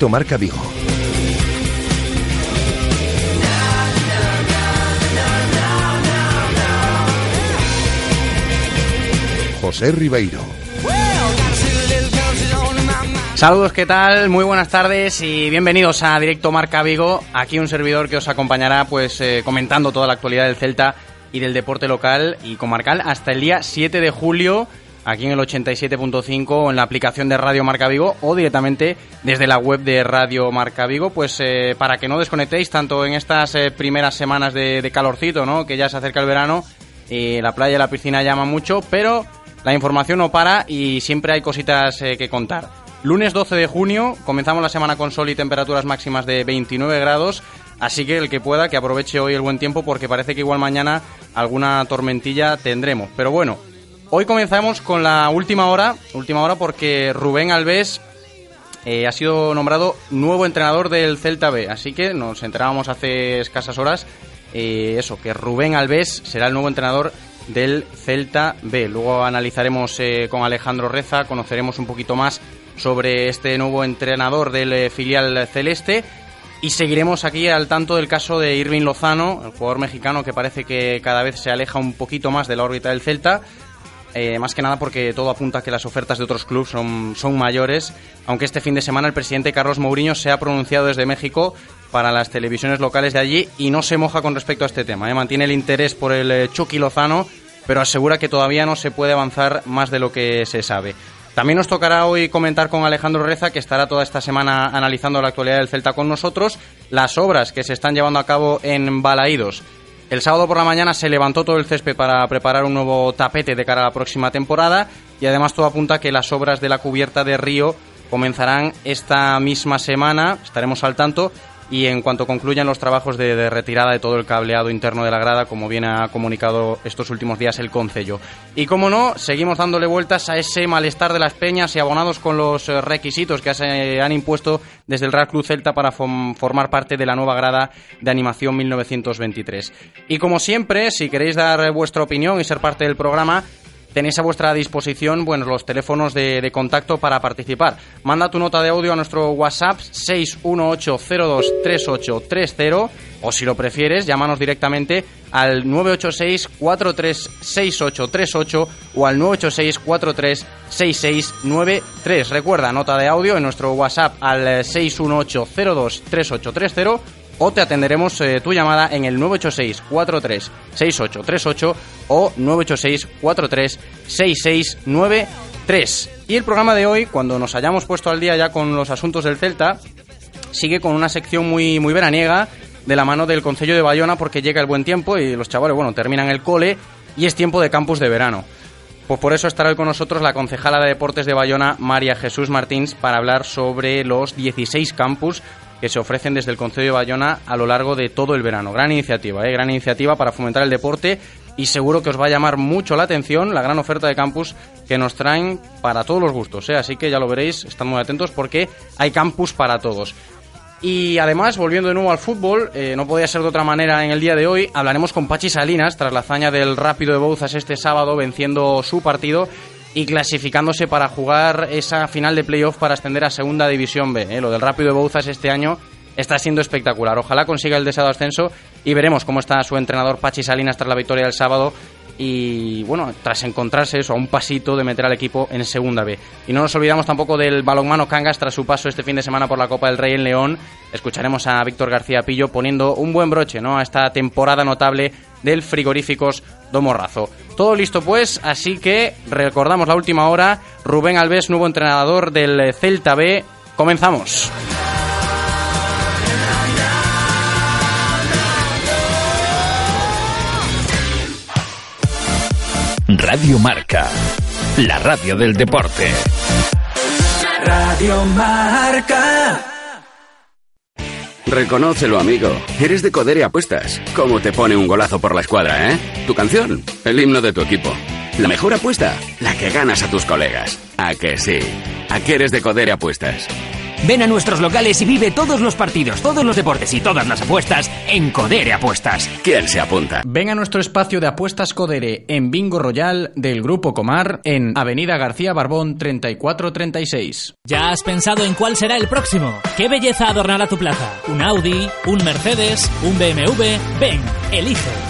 Directo Marca Vigo. José Ribeiro. Saludos, ¿qué tal? Muy buenas tardes y bienvenidos a Directo Marca Vigo. Aquí un servidor que os acompañará pues eh, comentando toda la actualidad del Celta y del deporte local y comarcal hasta el día 7 de julio aquí en el 87.5 o en la aplicación de Radio Marca Vigo o directamente desde la web de Radio Marca Vigo, pues eh, para que no desconectéis tanto en estas eh, primeras semanas de, calorcito, ¿no? que ya se acerca el verano, y la playa y la piscina llaman mucho, pero la información no para y siempre hay cositas eh, que contar. Lunes 12 de junio, comenzamos la semana con sol y temperaturas máximas de 29 grados, así que el que pueda que aproveche hoy el buen tiempo porque parece que igual mañana alguna tormentilla tendremos. Pero bueno, Hoy comenzamos con la última hora, última hora porque Rubén Alves eh, ha sido nombrado nuevo entrenador del Celta B, así que nos enterábamos hace escasas horas eh, eso, que Rubén Alves será el nuevo entrenador del Celta B. Luego analizaremos eh, con Alejandro Reza, conoceremos un poquito más sobre este nuevo entrenador del filial celeste y seguiremos aquí al tanto del caso de Irving Lozano, el jugador mexicano que parece que cada vez se aleja un poquito más de la órbita del Celta. Eh, más que nada porque todo apunta a que las ofertas de otros clubes son, son mayores, aunque este fin de semana el presidente Carlos Mourinho se ha pronunciado desde México para las televisiones locales de allí y no se moja con respecto a este tema. ¿eh? Mantiene el interés por el eh, Chucky Lozano, pero asegura que todavía no se puede avanzar más de lo que se sabe. También nos tocará hoy comentar con Alejandro Reza, que estará toda esta semana analizando la actualidad del Celta con nosotros, las obras que se están llevando a cabo en Balaídos el sábado por la mañana se levantó todo el césped para preparar un nuevo tapete de cara a la próxima temporada y además todo apunta a que las obras de la cubierta de Río comenzarán esta misma semana, estaremos al tanto y en cuanto concluyan los trabajos de, retirada de todo el cableado interno de la grada, como bien ha comunicado estos últimos días el Concello. Y como no, seguimos dándole vueltas a ese malestar de las peñas y abonados con los eh, requisitos que se han impuesto desde el Real Club Celta para formar parte de la nueva grada de animación 1923. Y como siempre, si queréis dar vuestra opinión y ser parte del programa, tenéis a vuestra disposición bueno, los teléfonos de, contacto para participar. Manda tu nota de audio a nuestro WhatsApp 618023830 o si lo prefieres, llámanos directamente al 986-436838 o al 986-436693. Recuerda, nota de audio en nuestro WhatsApp al 618023830 o te atenderemos eh, tu llamada en el 986 43 6838 o 986 43 6693. Y el programa de hoy, cuando nos hayamos puesto al día ya con los asuntos del Celta, sigue con una sección muy, muy veraniega de la mano del Concello de Bayona porque llega el buen tiempo y los chavales, bueno, terminan el cole y es tiempo de campus de verano. Pues por eso estará hoy con nosotros la concejala de Deportes de Bayona, María Jesús Martins, para hablar sobre los 16 campus que se ofrecen desde el Concejo de Bayona a lo largo de todo el verano. Gran iniciativa, ¿eh? gran iniciativa para fomentar el deporte y seguro que os va a llamar mucho la atención la gran oferta de campus que nos traen para todos los gustos. ¿eh? Así que ya lo veréis, están muy atentos porque hay campus para todos. Y además, volviendo de nuevo al fútbol, eh, no podía ser de otra manera en el día de hoy, hablaremos con Pachi Salinas tras la hazaña del Rápido de Bouzas este sábado venciendo su partido y clasificándose para jugar esa final de playoff para ascender a Segunda División B. ¿eh? Lo del Rápido de Bouzas este año está siendo espectacular. Ojalá consiga el deseado ascenso y veremos cómo está su entrenador Pachi Salinas tras la victoria del sábado y bueno, tras encontrarse eso a un pasito de meter al equipo en segunda B. Y no nos olvidamos tampoco del balonmano Cangas tras su paso este fin de semana por la Copa del Rey en León. Escucharemos a Víctor García Pillo poniendo un buen broche ¿no? a esta temporada notable del Frigoríficos Domorrazo. Todo listo pues, así que recordamos la última hora. Rubén Alves, nuevo entrenador del Celta B. Comenzamos. Radio Marca, la radio del deporte. Radio Marca. Reconócelo, amigo. Eres de Codere Apuestas. ¿Cómo te pone un golazo por la escuadra, eh? Tu canción, el himno de tu equipo. La mejor apuesta, la que ganas a tus colegas. ¿A que sí? ¿A qué eres de Codere Apuestas? Ven a nuestros locales y vive todos los partidos, todos los deportes y todas las apuestas en Codere Apuestas. ¿Quién se apunta? Ven a nuestro espacio de apuestas Codere en Bingo Royal del Grupo Comar en Avenida García Barbón 3436. ¿Ya has pensado en cuál será el próximo? ¿Qué belleza adornará tu plaza? ¿Un Audi? ¿Un Mercedes? ¿Un BMW? Ven, elige.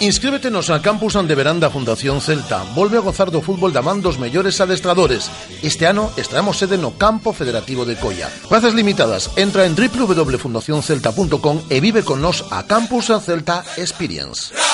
Inscríbete nos al Campus Ande Veranda Fundación Celta. Volve a gozar do fútbol da man dos mellores adestradores. Este ano estaremos sede no Campo Federativo de Coia. Plazas limitadas. Entra en www.fundacioncelta.com e vive con nos a Campus Celta Experience.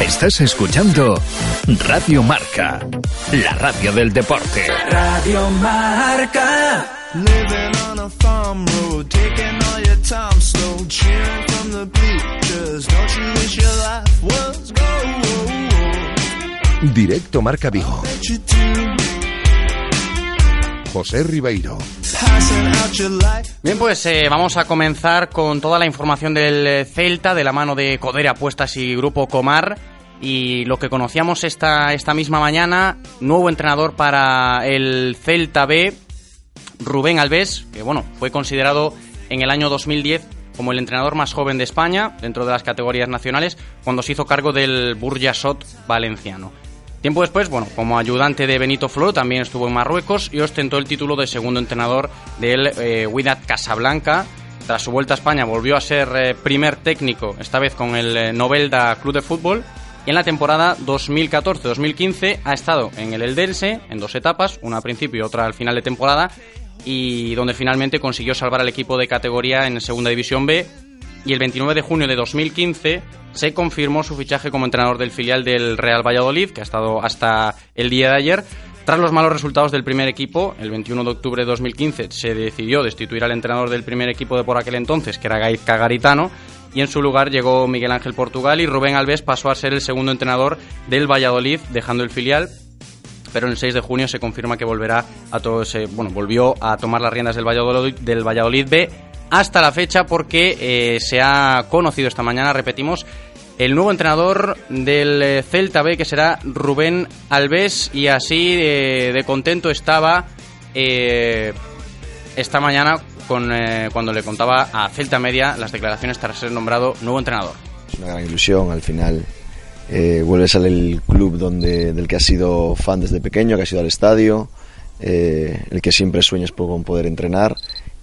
Estás escuchando Radio Marca, la radio del deporte. Radio Marca. Living on a farm road, taking all your time slow, cheering from the bleachers. Don't you wish your life was gold? Directo Marca Vigo. José Ribeiro. Bien, pues eh, vamos a comenzar con toda la información del Celta de la mano de Codere Apuestas y Grupo Comar. Y lo que conocíamos esta, esta misma mañana, nuevo entrenador para el Celta B, Rubén Alves, que bueno, fue considerado en el año 2010 como el entrenador más joven de España dentro de las categorías nacionales cuando se hizo cargo del Burjasot valenciano. Tiempo después, bueno, como ayudante de Benito Floro también estuvo en Marruecos y ostentó el título de segundo entrenador del eh, Wydad Casablanca. Tras su vuelta a España volvió a ser eh, primer técnico, esta vez con el eh, Novelda Club de Fútbol. Y en la temporada 2014-2015 ha estado en el Eldense en dos etapas, una al principio y otra al final de temporada, y donde finalmente consiguió salvar al equipo de categoría en Segunda División B. Y el 29 de junio de 2015 se confirmó su fichaje como entrenador del filial del Real Valladolid, que ha estado hasta el día de ayer. Tras los malos resultados del primer equipo, el 21 de octubre de 2015 se decidió destituir al entrenador del primer equipo de por aquel entonces, que era Gaizka Garitano, y en su lugar llegó Miguel Ángel Portugal y Rubén Alves pasó a ser el segundo entrenador del Valladolid, dejando el filial pero el 6 de junio se confirma que volverá a todo bueno, volvió a tomar las riendas del Valladolid, del Valladolid B hasta la fecha porque eh, se ha conocido esta mañana, repetimos, el nuevo entrenador del eh, Celta B que será Rubén Alves y así de contento estaba eh, esta mañana con, eh, cuando le contaba a Celta Media las declaraciones tras ser nombrado nuevo entrenador. Es una gran ilusión, al final vuelves al club donde, del que has sido fan desde pequeño, que has ido al estadio, el que siempre sueñas con poder entrenar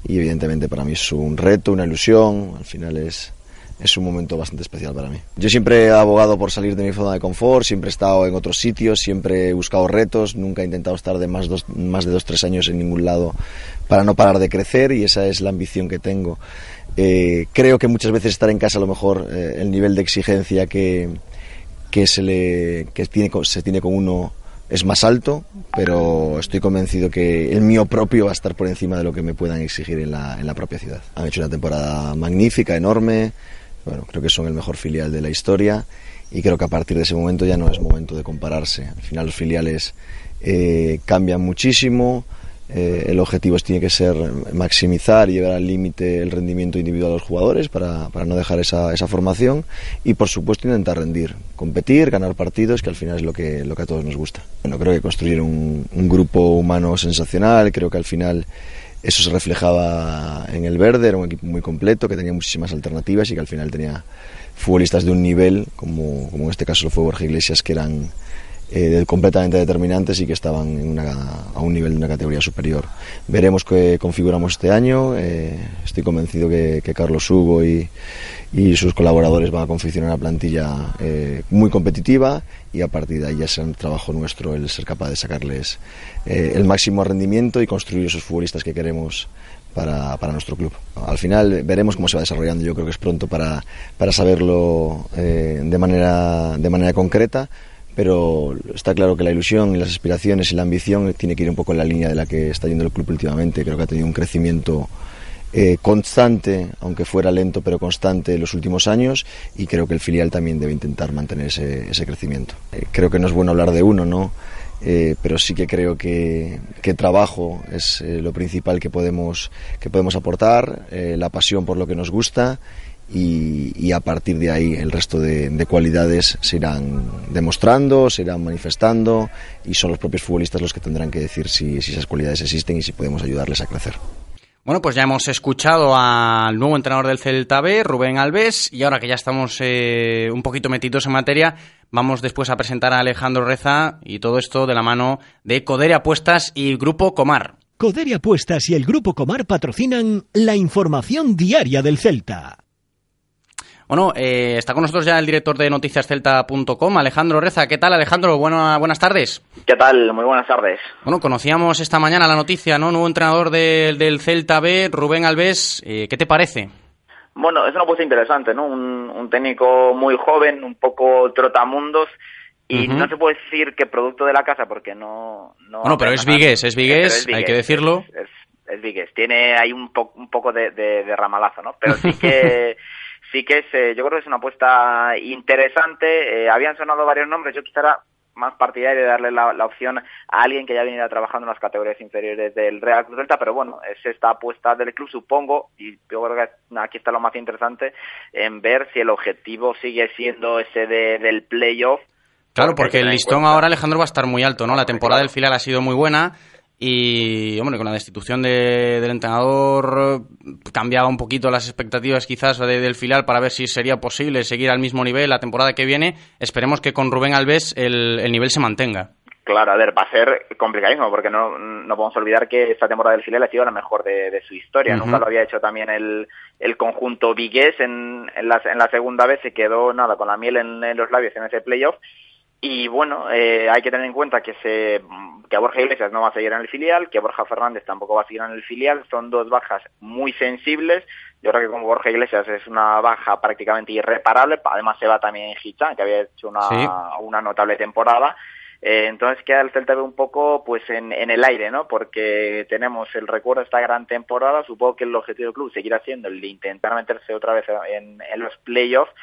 y evidentemente para mí es un reto, una ilusión, al final es, es un momento bastante especial para mí. Yo siempre he abogado por salir de mi zona de confort, siempre he estado en otros sitios, siempre he buscado retos, nunca he intentado estar de más, dos, más de dos, tres años en ningún lado para no parar de crecer y esa es la ambición que tengo. Eh, creo que muchas veces estar en casa a lo mejor eh, el nivel de exigencia que, que se le que tiene se tiene con uno es más alto, pero estoy convencido que el mío propio va a estar por encima de lo que me puedan exigir en la, en la propia ciudad. Han hecho una temporada magnífica, enorme, bueno, creo que son el mejor filial de la historia y creo que a partir de ese momento ya no es momento de compararse. Al final los filiales eh, cambian muchísimo, eh, el objetivo tiene que ser maximizar y llevar al límite el rendimiento individual de los jugadores para, para no dejar esa, esa, formación y por supuesto intentar rendir, competir, ganar partidos, que al final es lo que, lo que a todos nos gusta. Bueno, creo que construir un, un grupo humano sensacional, creo que al final eso se reflejaba en el verde, era un equipo muy completo, que tenía muchísimas alternativas y que al final tenía futbolistas de un nivel, como, como en este caso lo fue Borja Iglesias, que eran eh, completamente determinantes y que estaban en una, a un nivel de una categoría superior. Veremos qué configuramos este año. Eh, estoy convencido que, Carlos Hugo y, sus colaboradores van a confeccionar una plantilla eh, muy competitiva y a partir de ahí ya será un trabajo nuestro el ser capaz de sacarles eh, el máximo rendimiento y construir esos futbolistas que queremos para, para, nuestro club. Al final veremos cómo se va desarrollando, yo creo que es pronto para, para saberlo eh, de, manera, de manera concreta, pero está claro que la ilusión y las aspiraciones y la ambición tiene que ir un poco en la línea de la que está yendo el club últimamente. Creo que ha tenido un crecimiento eh, constante, aunque fuera lento pero constante en los últimos años y creo que el filial también debe intentar mantener ese, crecimiento. Eh, creo que no es bueno hablar de uno, ¿no? Eh, pero sí que creo que, que trabajo es lo principal que podemos, que podemos aportar, la pasión por lo que nos gusta y, y, a partir de ahí el resto de, de, cualidades se irán demostrando, se irán manifestando y son los propios futbolistas los que tendrán que decir si, si esas cualidades existen y si podemos ayudarles a crecer. Bueno, pues ya hemos escuchado al nuevo entrenador del Celta B, Rubén Alves, y ahora que ya estamos eh, un poquito metidos en materia, vamos después a presentar a Alejandro Reza y todo esto de la mano de Codere Apuestas y Grupo Comar. Codere Apuestas y el Grupo Comar patrocinan la información diaria del Celta. Bueno, eh, está con nosotros ya el director de noticiascelta.com, Alejandro Reza. ¿Qué tal, Alejandro? Buena, buenas tardes. ¿Qué tal? Muy buenas tardes. Bueno, conocíamos esta mañana la noticia, ¿no? Nuevo entrenador de, del Celta B, Rubén Alves. Eh, ¿Qué te parece? Bueno, es una puesta interesante, ¿no? Un, un, técnico muy joven, un poco trotamundos. Y uh -huh. no se puede decir que producto de la casa, porque no... no bueno, pero es Vigués, es Vigués, hay que decirlo. Es, es, es Vigués. Tiene ahí un, po un poco de, de, de ramalazo, ¿no? Pero sí que... sí que es, eh, yo creo que es una apuesta interesante. Eh, habían sonado varios nombres, yo quisiera más partidario de darle la, la, opción a alguien que ya venido trabajando en las categorías inferiores del Real Cruz Delta, pero bueno, es esta apuesta del club, supongo, y yo creo que aquí está lo más interesante, en ver si el objetivo sigue siendo ese de, del playoff. Claro, porque el listón ahora, Alejandro, va a estar muy alto, ¿no? La temporada del filial ha sido muy buena y, hombre, con la destitución de, del entrenador cambiaba un poquito las expectativas quizás de, del filial para ver si sería posible seguir al mismo nivel la temporada que viene. Esperemos que con Rubén Alves el, el nivel se mantenga. Claro, a ver, va a ser complicadísimo porque no, no podemos olvidar que esta temporada del filial ha sido la mejor de, de su historia. Uh -huh. Nunca lo había hecho también el, el conjunto vigués en, en, la, en la segunda vez se quedó nada con la miel en, en los labios en ese playoff y bueno, eh, hay que tener en cuenta que se que a Borja Iglesias no va a seguir en el filial, que Borja Fernández tampoco va a seguir en el filial, son dos bajas muy sensibles. Yo creo que con Borja Iglesias es una baja prácticamente irreparable, además se va también Hichan, que había hecho una, sí. una notable temporada. Eh, entonces queda el Celta un poco pues en, en, el aire, ¿no? Porque tenemos el recuerdo de esta gran temporada, supongo que el objetivo del club seguirá siendo el de intentar meterse otra vez en, en los playoffs,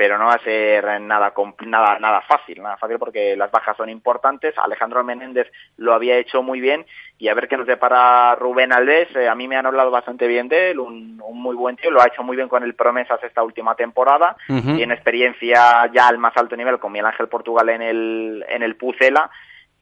pero no va a ser nada, nada, nada fácil, nada fácil porque las bajas son importantes. Alejandro Menéndez lo había hecho muy bien y a ver qué nos depara Rubén Alves. Eh, a mí me han hablado bastante bien de él, un, un, muy buen tío, lo ha hecho muy bien con el Promesas esta última temporada. Uh -huh. Tiene experiencia ya al más alto nivel con Miguel Ángel Portugal en el, en el Pucela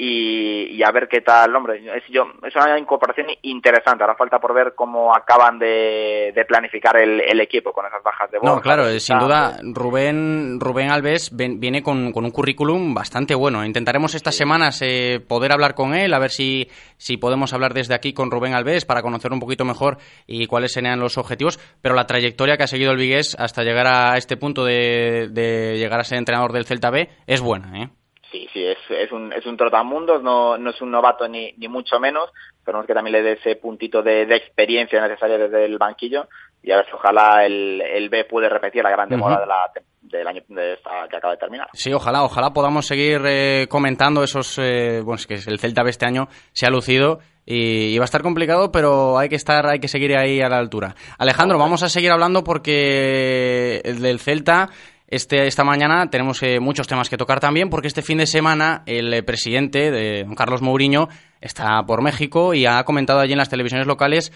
y, y, a ver qué tal, hombre, es, yo, es una incorporación interesante, ahora falta por ver cómo acaban de, de planificar el, el, equipo con esas bajas de bola. No, claro, sin duda, Rubén, Rubén Alves viene con, con un currículum bastante bueno. Intentaremos estas sí. semanas eh, poder hablar con él, a ver si, si podemos hablar desde aquí con Rubén Alves para conocer un poquito mejor y cuáles serían los objetivos, pero la trayectoria que ha seguido el Vigués hasta llegar a este punto de, de llegar a ser entrenador del Celta B es buena, ¿eh? Sí, sí, es, es un, es un trotamundos, no, no es un novato ni, ni mucho menos, pero es que también le dé ese puntito de, de, experiencia necesaria desde el banquillo y a ver si ojalá el, el B puede repetir la gran temporada uh -huh. de la del año de esta, que acaba de terminar. Sí, ojalá, ojalá podamos seguir eh, comentando esos, eh, bueno, es que el Celta B este año se ha lucido y, y, va a estar complicado, pero hay que estar, hay que seguir ahí a la altura. Alejandro, vamos a seguir hablando porque el del Celta Este, esta mañana tenemos eh, muchos temas que tocar también porque este fin de semana el eh, presidente, de Carlos Mourinho, está por México y ha comentado allí en las televisiones locales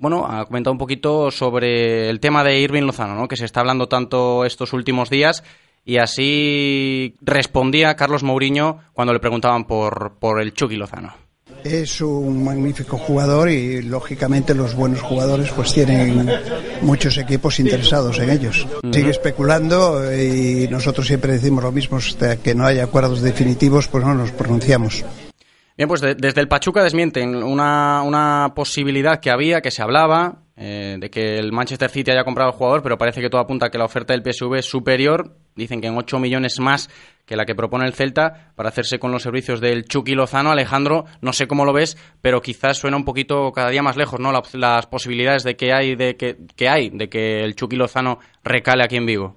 bueno, ha comentado un poquito sobre el tema de Irving Lozano, ¿no? que se está hablando tanto estos últimos días, y así respondía Carlos Mourinho cuando le preguntaban por, por el Chucky Lozano. Es un magnífico jugador y lógicamente los buenos jugadores pues tienen muchos equipos interesados en ellos. Sigue especulando y nosotros siempre decimos lo mismo, hasta que no haya acuerdos definitivos pues no nos pronunciamos. Bien, pues desde el Pachuca desmienten una, una, posibilidad que había, que se hablaba, eh, de que el Manchester City haya comprado al jugador, pero parece que todo apunta a que la oferta del PSV es superior. Dicen que en 8 millones más que la que propone el Celta para hacerse con los servicios del Chucky Lozano. Alejandro, no sé cómo lo ves, pero quizás suena un poquito cada día más lejos, ¿no? las posibilidades de que hay de que, que hay de que el Chucky Lozano recale aquí en Vigo.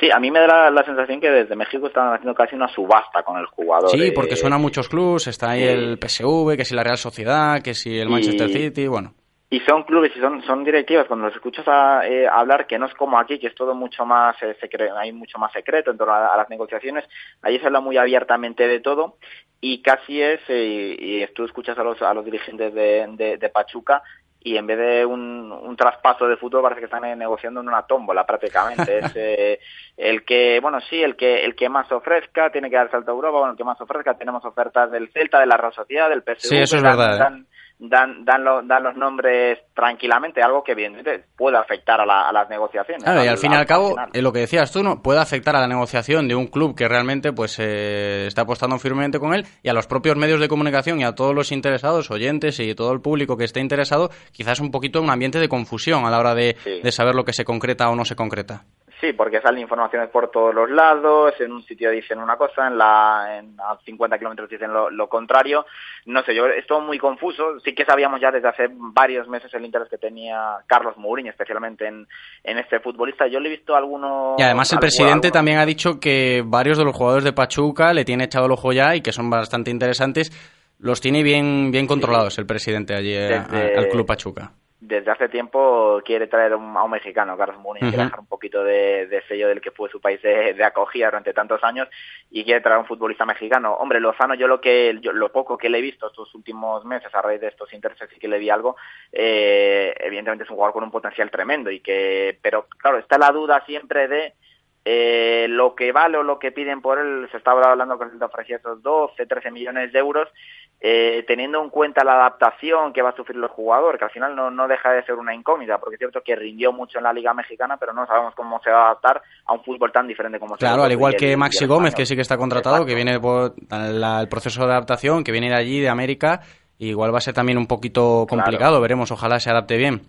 Sí, a mí me da la, sensación que desde México están haciendo casi una subasta con el jugador. Sí, porque suenan muchos clubes, está ahí el PSV, que si la Real Sociedad, que si el Manchester City, bueno. Y son clubes y son, son directivas, cuando los escuchas a, eh, hablar, que no es como aquí, que es todo mucho más eh, secreto, hay mucho más secreto en torno a, las negociaciones, allí se habla muy abiertamente de todo y casi es, eh, y tú escuchas a los, a los dirigentes de, de Pachuca, y en vez de un, un, traspaso de fútbol parece que están negociando en una tómbola prácticamente. Es eh, el que bueno sí el que el que más ofrezca tiene que dar salto a Europa bueno el que más ofrezca. Tenemos ofertas del Celta de la Real Sociedad del PSV sí eso es verdad ¿eh? Dan, dan, dan los nombres tranquilamente, algo que evidentemente puede afectar a, las negociaciones. Claro, y al fin y al, cabo, eh, lo que decías tú, ¿no? puede afectar a la negociación de un club que realmente pues eh, está apostando firmemente con él y a los propios medios de comunicación y a todos los interesados, oyentes y todo el público que esté interesado, quizás un poquito un ambiente de confusión a la hora de, de saber lo que se concreta o no se concreta. Sí, porque salen informaciones por todos los lados, en un sitio dicen una cosa, en la en a 50 kilómetros dicen lo, contrario. No sé, yo estoy muy confuso. Sí que sabíamos ya desde hace varios meses el interés que tenía Carlos Mourinho, especialmente en, en este futbolista. Yo le he visto algunos... Y además el presidente también ha dicho que varios de los jugadores de Pachuca le tiene echado el ojo ya y que son bastante interesantes. Los tiene bien, bien controlados el presidente allí eh, al Club Pachuca desde hace tiempo quiere traer a un mexicano, Carlos Mourinho, quiere dejar un poquito de, sello del que fue su país de, acogida durante tantos años y quiere traer a un futbolista mexicano. Hombre, Lozano, yo lo que lo poco que le he visto estos últimos meses a raíz de estos intereses y que le vi algo, eh, evidentemente es un jugador con un potencial tremendo y que, pero claro, está la duda siempre de eh, lo que vale o lo que piden por él, se estaba hablando que se ofrecía esos 12, 13 millones de euros, eh, teniendo en cuenta la adaptación que va a sufrir el jugador, que al final no, no deja de ser una incógnita, porque es cierto que rindió mucho en la Liga Mexicana, pero no sabemos cómo se va a adaptar a un fútbol tan diferente como Claro, al igual que Maxi Gómez, que sí que está contratado, que viene por el proceso de adaptación, que viene de allí, de América, igual va a ser también un poquito complicado, veremos, ojalá se adapte bien.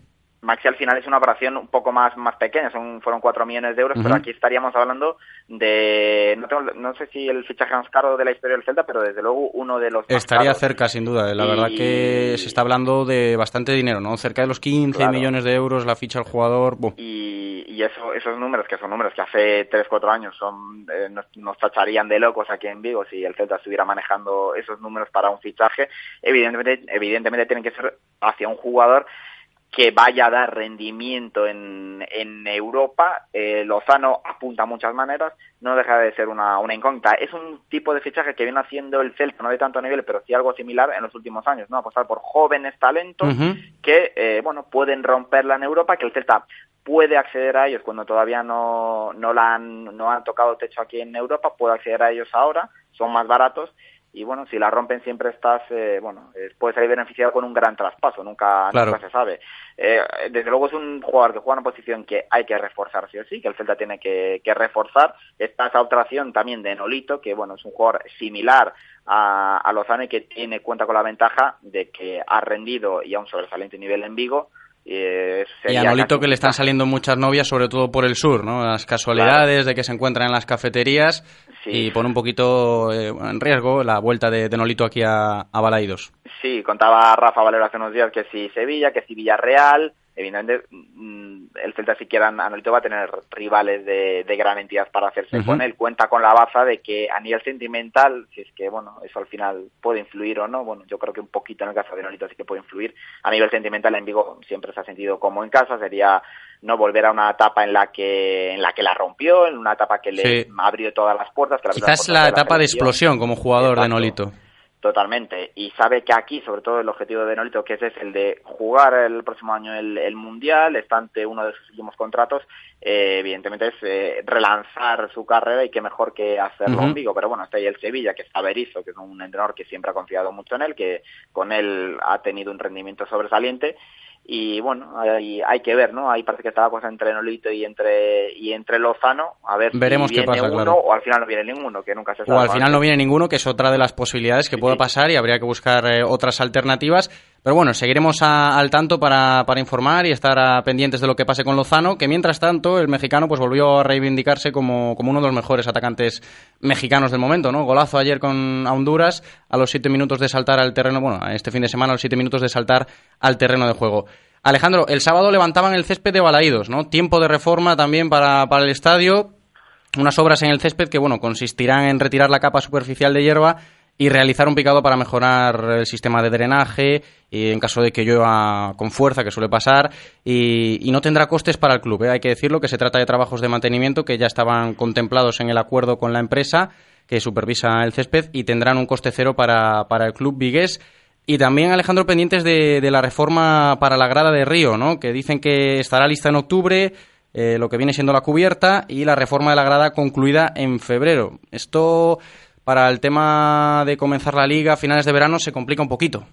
Maxi al final es una operación un poco más, más pequeña, son, fueron 4 millones de euros, pero aquí estaríamos hablando de, no, no, sé si el fichaje más caro de la historia del Celta, pero desde luego uno de los... Estaría cerca, sin duda, la verdad que se está hablando de bastante dinero, ¿no? Cerca de los 15 millones de euros la ficha al jugador. Y, y eso, esos números, que son números que hace 3, 4 años son eh, nos, nos, tacharían de locos aquí en Vigo si el Celta estuviera manejando esos números para un fichaje, evidentemente, evidentemente tienen que ser hacia un jugador que vaya a dar rendimiento en, en Europa. Eh, Lozano apunta a muchas maneras, no deja de ser una, una incógnita. Es un tipo de fichaje que viene haciendo el Celta, no de tanto nivel, pero sí algo similar en los últimos años, ¿no? Apostar por jóvenes talentos que, eh, bueno, pueden romperla en Europa, que el Celta puede acceder a ellos cuando todavía no, no, la han, no han tocado techo aquí en Europa, puede acceder a ellos ahora, son más baratos y bueno, si la rompen siempre estás, eh, bueno, eh, puedes salir beneficiado con un gran traspaso, nunca, nunca se sabe. Eh, desde luego es un jugador que juega en una posición que hay que reforzar sí o sí, que el Celta tiene que, reforzar. Está esa otra opción también de Nolito, que bueno, es un jugador similar a, a Lozano y que tiene cuenta con la ventaja de que ha rendido y a un sobresaliente nivel en Vigo y a Nolito que le están saliendo muchas novias, sobre todo por el sur, ¿no? Las casualidades de que se encuentran en las cafeterías y pone un poquito eh, en riesgo la vuelta de, Nolito aquí a, a Balaidos. Sí, contaba Rafa Valero hace unos días que si Sevilla, que si Villarreal, evidentemente mm, el Celta si quiera Anolito va a tener rivales de, de gran entidad para hacerse con él. Cuenta con la baza de que a nivel sentimental, si es que bueno, eso al final puede influir o no, bueno, yo creo que un poquito en el caso de Anolito sí que puede influir. A nivel sentimental en Vigo siempre se ha sentido como en casa, sería no volver a una etapa en la que en la que la rompió, en una etapa que le Sí. abrió todas las puertas, que las Quizás la de etapa de explosión como jugador de. Nolito. Totalmente. Y sabe que aquí, sobre todo, el objetivo de Nolito, que ese es el de jugar el próximo año el, el Mundial, está ante uno de sus últimos contratos, eh, evidentemente es eh, relanzar su carrera y qué mejor que hacerlo en Vigo. Pero bueno, está ahí el Sevilla, que está Berizzo, que es un entrenador que siempre ha confiado mucho en él, que con él ha tenido un rendimiento sobresaliente. Y bueno, hay, hay que ver, ¿no? Ahí parece que está la cosa entre Nolito y entre y entre Lozano, a ver Veremos si qué viene pasa, uno claro. o al final no viene ninguno, que nunca se sabe. O al final no viene ninguno, que es otra de las posibilidades que pueda pasar y habría que buscar eh, otras alternativas. Pero bueno, seguiremos a- al tanto para, para informar y estar a- pendientes de lo que pase con Lozano, que mientras tanto el mexicano pues volvió a reivindicarse como, uno de los mejores atacantes mexicanos del momento, ¿no? Golazo ayer con Honduras a los siete minutos de saltar al terreno, bueno, este fin de semana a los siete minutos de saltar al terreno de juego. Alejandro, el sábado levantaban el césped de Balaídos, ¿no? Tiempo de reforma también para, para el estadio unas obras en el césped que bueno consistirán en retirar la capa superficial de hierba y realizar un picado para mejorar el sistema de drenaje y en caso de que llueva con fuerza que suele pasar y, no tendrá costes para el club ¿eh? hay que decirlo que se trata de trabajos de mantenimiento que ya estaban contemplados en el acuerdo con la empresa que supervisa el césped y tendrán un coste cero para, para el club vigués y también, Alejandro, pendientes de, de la reforma para la grada de Río, ¿no? Que dicen que estará lista en octubre, eh, lo que viene siendo la cubierta, y la reforma de la grada concluida en febrero. Esto, para el tema de comenzar la liga a finales de verano, se complica un poquito.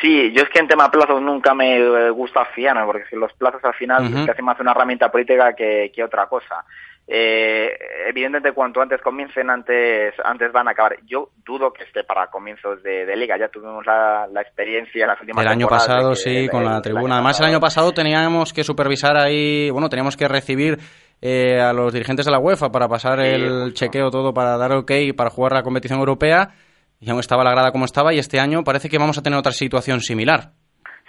Sí, yo es que en tema plazos nunca me gusta fiarme, porque si los plazos al final Ujú. es casi más una herramienta política que, que otra cosa. Eh, evidentemente, cuanto antes comiencen, antes antes van a acabar. Yo dudo que esté para comienzos de, de liga. Ya tuvimos la, la experiencia en las últimas El año pasado, que sí, con la tribuna. Además, el año pasado teníamos que supervisar ahí, bueno, teníamos que recibir eh, a los dirigentes de la UEFA para pasar Sí, el chequeo todo, para dar ok para jugar la competición europea. Y aún estaba la grada como estaba, y este año parece que vamos a tener otra situación similar.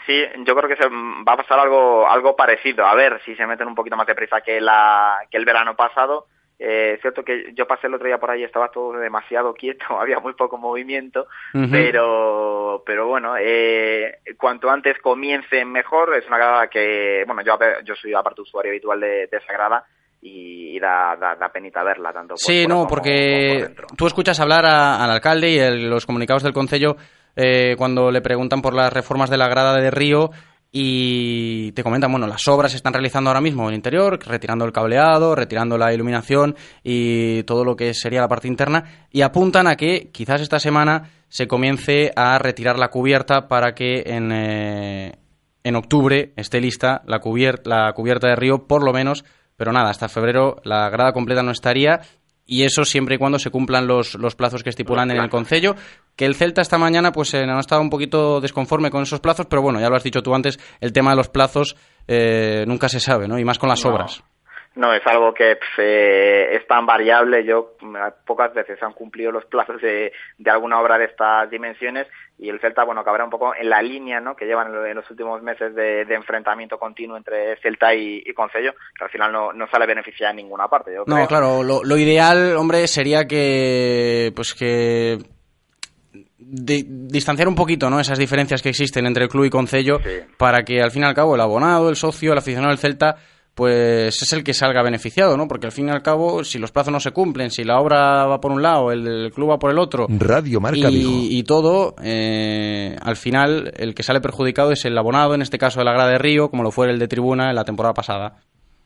Sí, yo creo que se va a pasar algo algo parecido. A ver si se meten un poquito más de prisa que la que el verano pasado. Eh, es cierto que yo pasé el otro día por ahí, estaba todo demasiado quieto, había muy poco movimiento, pero pero bueno, eh, cuanto antes comiencen mejor. Es una grada que, bueno, yo yo soy aparte usuario habitual de, de esa grada y, da, da, da penita verla tanto. por Sí, no, como- porque tú escuchas hablar a- al alcalde y el- los comunicados del Concello eh, cuando le preguntan por las reformas de la grada de Río y te comentan, bueno, las obras se están realizando ahora mismo en el interior, retirando el cableado, retirando la iluminación y todo lo que sería la parte interna y apuntan a que quizás esta semana se comience a retirar la cubierta para que en, eh, en octubre esté lista la, cubier- la cubierta de Río, por lo menos, pero nada, hasta febrero la grada completa no estaría y eso siempre y cuando se cumplan los, los plazos que estipulan en el Concello. Que el Celta esta mañana pues eh, no estaba un poquito desconforme con esos plazos, pero bueno, ya lo has dicho tú antes, el tema de los plazos eh, nunca se sabe, ¿no? Y más con las No. obras. No, es algo que pf, eh, es tan variable. Yo mm, pocas veces han cumplido los plazos de, de alguna obra de estas dimensiones y el Celta, bueno, acabará un poco en la línea ¿no? que llevan en los últimos meses de, de enfrentamiento continuo entre Celta y, y Concello, que al final no, no sale beneficiada en ninguna parte. Yo No, creo. claro, lo, lo ideal, hombre, sería que pues que di- distanciar un poquito, ¿no? Esas diferencias que existen entre el club y Concello para que al fin y al cabo el abonado, el socio, el aficionado del Celta pues es el que salga beneficiado, ¿no? Porque al fin y al cabo, si los plazos no se cumplen, si la obra va por un lado, el, el club va por el otro, Radio Marca y, y todo, eh, al final el que sale perjudicado es el abonado, en este caso de la grada de Río, como lo fue el de Tribuna en la temporada pasada.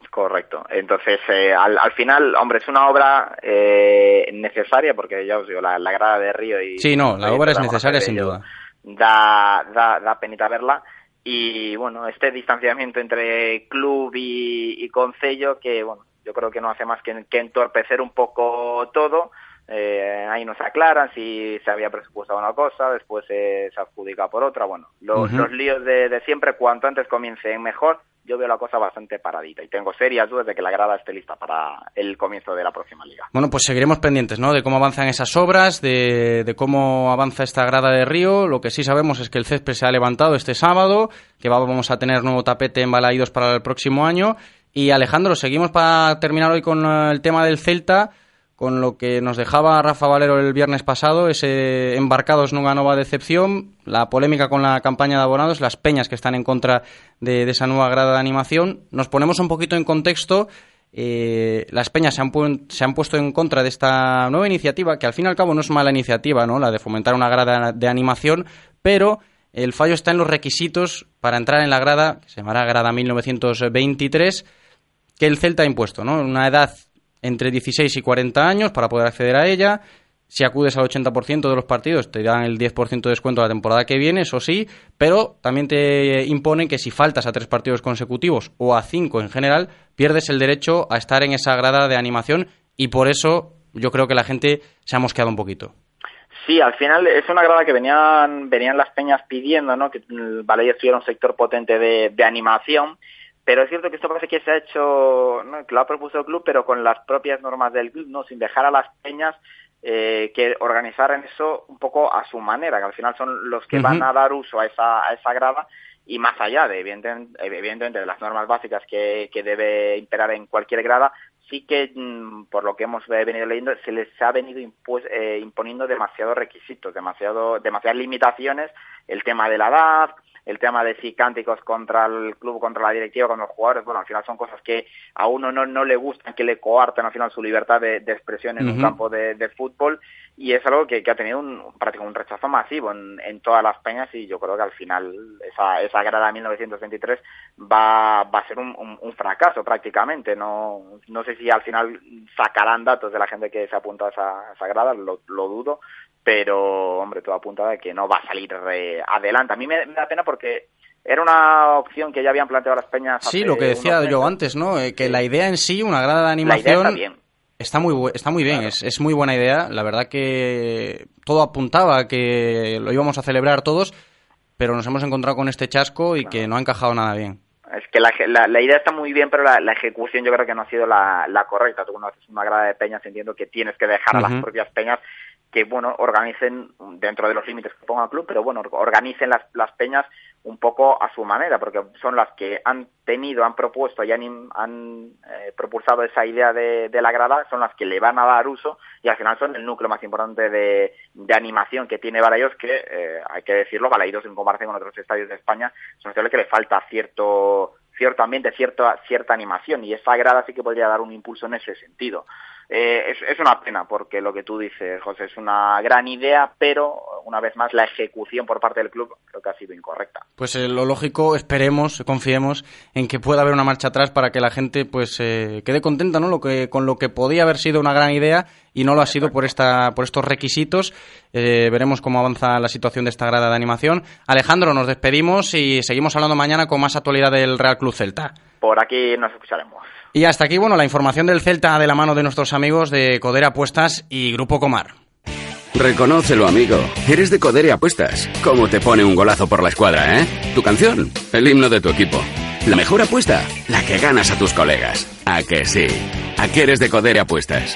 Correcto. Entonces, eh, al, al final, hombre, es una obra eh, necesaria porque ya os digo, la, la grada de Río y... Sí, no, la obra es necesaria sin duda. Da, da, da penita verla. Y bueno, este distanciamiento entre club y, y concello, que bueno, yo creo que no hace más que, que entorpecer un poco todo. Eh, ahí no se aclaran si se había presupuestado una cosa, después eh, se adjudica por otra. Bueno, los, los líos de, de siempre, cuanto antes comiencen mejor. Yo veo la cosa bastante paradita y tengo serias dudas de que la grada esté lista para el comienzo de la próxima liga. Bueno, pues seguiremos pendientes, ¿no? De cómo avanzan esas obras, de, cómo avanza esta grada de Río. Lo que sí sabemos es que el césped se ha levantado este sábado, que vamos a tener nuevo tapete en Balaídos para el próximo año. Y Alejandro, seguimos para terminar hoy con eh, el tema del Celta con lo que nos dejaba Rafa Valero el viernes pasado, ese embarcados nunca nueva decepción, la polémica con la campaña de abonados, las peñas que están en contra de, esa nueva grada de animación. Nos ponemos un poquito en contexto. Eh, las peñas se han, se han puesto en contra de esta nueva iniciativa, que al fin y al cabo no es mala iniciativa, ¿no? La de fomentar una grada de animación, pero el fallo está en los requisitos para entrar en la grada, que se llamará Grada 1923, que el Celta ha impuesto, ¿no? Una edad entre 16 y 40 años para poder acceder a ella. Si acudes al 80% de los partidos, te dan el 10% de descuento la temporada que viene, eso sí, pero también te imponen que si faltas a tres partidos consecutivos o a cinco en general, pierdes el derecho a estar en esa grada de animación y por eso yo creo que la gente se ha mosqueado un poquito. Sí, al final es una grada que venían, venían las peñas pidiendo, ¿no? Que el estuviera un sector potente de animación pero es cierto que esto parece que se ha hecho, ¿no? que lo ha propuesto el club, pero con las propias normas del club, no sin dejar a las peñas eh, que organizaran eso un poco a su manera, que al final son los que van a dar uso a esa, a esa grada y más allá de, evidentemente, de las normas básicas que, que debe imperar en cualquier grada, sí que, mm, por lo que hemos venido leyendo, se les ha venido eh, imponiendo demasiados requisitos, demasiado, demasiadas limitaciones, el tema de la edad, el tema de si cánticos contra el club, contra la directiva, contra los jugadores, bueno, al final son cosas que a uno no, no le gustan, que le coarten al final su libertad de, expresión en un campo de, fútbol y es algo que, ha tenido un, un rechazo masivo en, todas las peñas y yo creo que al final esa, esa grada 1923 va, va a ser un, fracaso prácticamente. No, no sé si al final sacarán datos de la gente que se ha apuntado a esa, esa grada, lo, lo dudo, pero hombre, todo apunta a que no va a salir adelante. A mí me, da pena porque era una opción que ya habían planteado las peñas. Sí, lo que decía yo antes, ¿no? Eh, que la idea en sí, una grada de animación. está bien. Está muy, está muy bien, es, es, muy buena idea. La verdad que todo apuntaba a que lo íbamos a celebrar todos, pero nos hemos encontrado con este chasco y que no ha encajado nada bien. Es que la, la, idea está muy bien, pero la, ejecución yo creo que no ha sido la, correcta. Tú cuando haces una grada de peñas entiendo que tienes que dejar a las propias peñas que bueno organicen dentro de los límites que ponga el club, pero bueno organicen las, peñas un poco a su manera, porque son las que han tenido, han propuesto y han, han eh, propulsado esa idea de, de, la grada, son las que le van a dar uso y al final son el núcleo más importante de, animación que tiene Balaidos, que eh, hay que decirlo, Balaidos en comparación con otros estadios de España, son los que le falta cierto cierto ambiente, cierta, cierta animación y esa grada sí que podría dar un impulso en ese sentido. Eh, es, es, una pena porque lo que tú dices, José, es una gran idea, pero una vez más la ejecución por parte del club creo que ha sido incorrecta. Pues eh, lo lógico, esperemos, confiemos en que pueda haber una marcha atrás para que la gente pues eh, quede contenta, ¿no? Lo que con lo que podía haber sido una gran idea y no lo ha sido por esta por estos requisitos. veremos cómo avanza la situación de esta grada de animación. Alejandro, nos despedimos y seguimos hablando mañana con más actualidad del Real Club Celta. Por aquí nos escucharemos. Y hasta aquí, bueno, la información del Celta de la mano de nuestros amigos de Codere Apuestas y Grupo Comar. Reconócelo, amigo. Eres de Codere Apuestas. ¿Cómo te pone un golazo por la escuadra, eh? Tu canción, el himno de tu equipo. La mejor apuesta, la que ganas a tus colegas. ¿A que sí? ¿A qué eres de Codere Apuestas?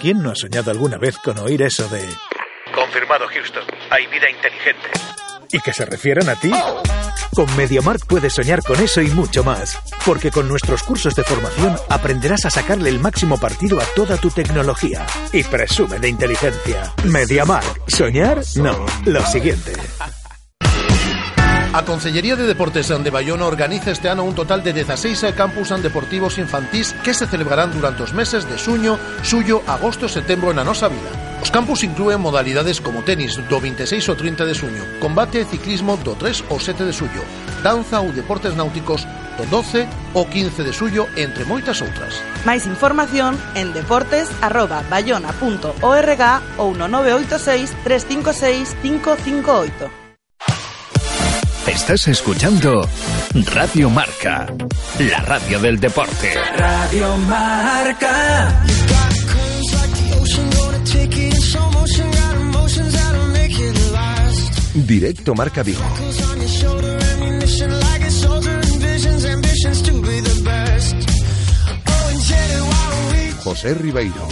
¿Quién no ha soñado alguna vez con oír eso de... Confirmado, Houston. Hay vida inteligente. ¿Y que se refieran a ti? Con MediaMark puedes soñar con eso y mucho más. Porque con nuestros cursos de formación aprenderás a sacarle el máximo partido a toda tu tecnología. Y presume de inteligencia. MediaMark. ¿Soñar? No. Lo siguiente. A Consellería de Deportes de Bayona organiza este ano un total de 16 campus deportivos infantís que se celebrarán durante os meses de suño, suyo, agosto e setembro na nosa vila. Os campus incluen modalidades como tenis do 26 ao 30 de suño, combate e ciclismo do 3 ao 7 de suyo, danza ou deportes náuticos do 12 ao 15 de suyo, entre moitas outras. Máis información en deportes@bayona.org ou no 986 356 558. Estás escuchando Radio Marca, la radio del deporte. Radio Marca. Directo Marca Vigo. José Ribeiro.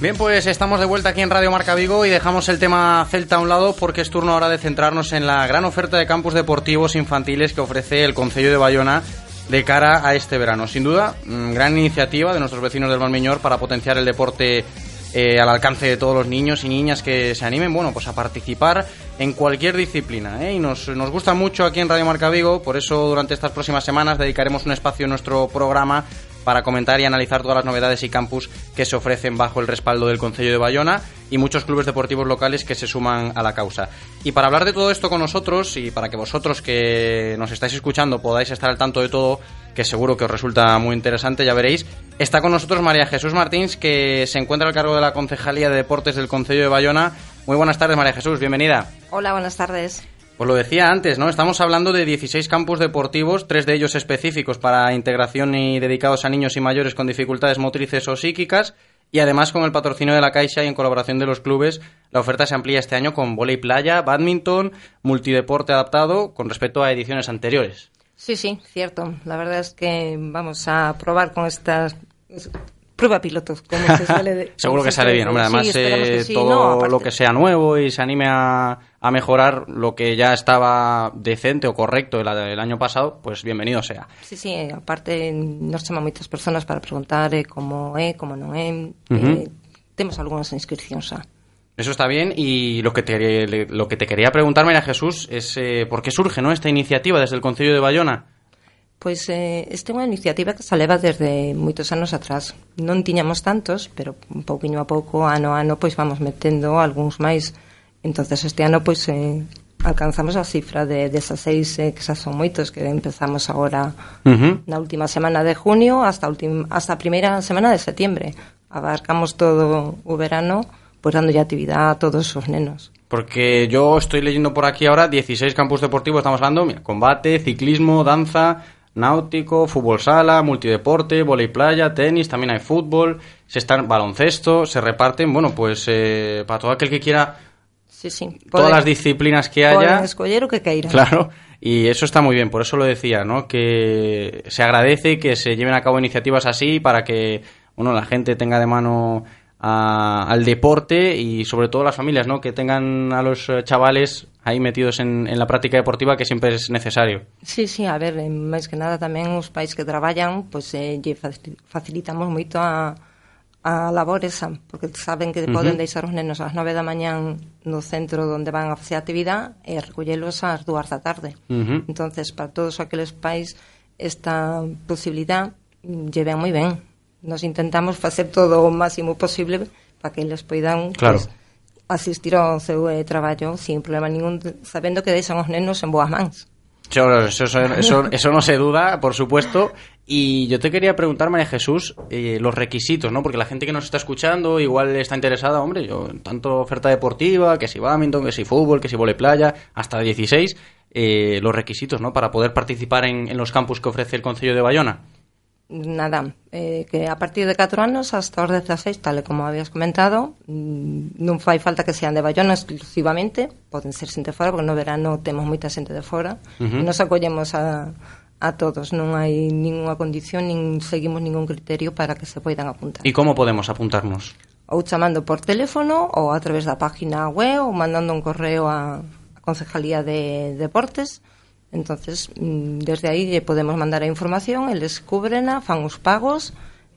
Bien, pues estamos de vuelta aquí en Radio Marca Vigo y dejamos el tema Celta a un lado porque es turno ahora de centrarnos en la gran oferta de campos deportivos infantiles que ofrece el Concello de Bayona de cara a este verano. Sin duda, mm, gran iniciativa de nuestros vecinos del Valmiñor para potenciar el deporte eh, al alcance de todos los niños y niñas que se animen, bueno, pues a participar en cualquier disciplina. ¿eh? Y nos, nos gusta mucho aquí en Radio Marca Vigo, por eso durante estas próximas semanas dedicaremos un espacio en nuestro programa para comentar y analizar todas las novedades y campus que se ofrecen bajo el respaldo del Concello de Bayona y muchos clubes deportivos locales que se suman a la causa. Y para hablar de todo esto con nosotros y para que vosotros que nos estáis escuchando podáis estar al tanto de todo, que seguro que os resulta muy interesante, ya veréis, está con nosotros María Jesús Martins, que se encuentra al cargo de la Concejalía de Deportes del Concello de Bayona. Muy buenas tardes, María Jesús, bienvenida. Hola, buenas tardes. Pues lo decía antes, ¿no? Estamos hablando de 16 campus deportivos, tres de ellos específicos para integración y dedicados a niños y mayores con dificultades motrices o psíquicas. Y además, con el patrocinio de la Caixa y en colaboración de los clubes, la oferta se amplía este año con volei playa, badminton, multideporte adaptado con respecto a ediciones anteriores. Sí, sí, cierto. La verdad es que vamos a probar con estas prueba pilotos, como se suele de- Seguro que sale bien, hombre. Además, Sí, eh, sí. todo No, aparte- lo que sea nuevo y se anime a, a mejorar lo que ya estaba decente o correcto el, el año pasado, pues bienvenido sea. Sí, sí, aparte nos chaman moitas persoas para preguntar eh, é, como non é. Ujú. eh, temos algunhas inscripcións xa. Eso está bien y lo que te, lo que te quería preguntar, María Jesús, es eh, por qué surge ¿no? esta iniciativa desde el Concello de Bayona. Pois eh, esta é unha iniciativa que se leva desde moitos anos atrás. Non tiñamos tantos, pero un a pouco, ano a ano, pois vamos metendo algúns máis. Entonces este ano pois eh, alcanzamos a cifra de 16, eh, que xa son moitos, que empezamos agora Ujú. na última semana de junio hasta ultim, hasta a primeira semana de septiembre. Abarcamos todo o verano, pois dando ya actividade a todos os nenos. Porque yo estoy leyendo por aquí ahora 16 campus deportivos, estamos hablando, mira, combate, ciclismo, danza, náutico, fútbol sala, multideporte, volei playa, tenis, también hay fútbol, se están baloncesto, se reparten, bueno, pues eh, para todo aquel que quiera Sí, sí. todas las disciplinas que haya. escoller o que. Claro, y eso está muy bien, por eso lo decía, ¿no? Que se agradece que se lleven a cabo iniciativas así para que, bueno, la gente tenga de mano a- al deporte y sobre todo las familias, ¿no? Que tengan a los eh, chavales ahí metidos en, en la práctica deportiva que siempre es necesario. Sí, sí, a ver, máis que nada tamén os pais que traballan, pois eh, lle facilitamos moito a, a labor esa, porque saben que poden uh -huh. deixar os nenos ás nove da mañán no centro onde van a facer actividade e recollelos ás dúas da tarde. Uh -huh. entonces para todos aqueles pais esta posibilidad lle ven moi ben. Nos intentamos facer todo o máximo posible para que eles poidan claro. pues, asistir ao seu eh, traballo sin problema ningún, sabendo que deixan os nenos en boas mans. Eso, eso, eso, no se duda, por supuesto. Y yo te quería preguntar, María Jesús, eh, los requisitos, ¿no? Porque la gente que nos está escuchando igual está interesada, hombre, yo, tanto oferta deportiva, que si badminton, que si fútbol, que si vole playa, hasta 16, eh, los requisitos, ¿no? Para poder participar en, en los campus que ofrece el Concello de Bayona. nada, eh, que a partir de 4 anos hasta os 16, tal e como habías comentado, mm, non fai falta que sean de Bayona exclusivamente, poden ser xente fora, porque no verano temos moita xente de fora, uh -huh. e nos acollemos a, a todos, non hai ninguna condición, nin seguimos ningún criterio para que se poidan apuntar. E como podemos apuntarnos? Ou chamando por teléfono, ou a través da página web, ou mandando un correo a, a Concejalía de Deportes, entonces mm, desde aí lle podemos mandar a información, eles cúbrena, fan os pagos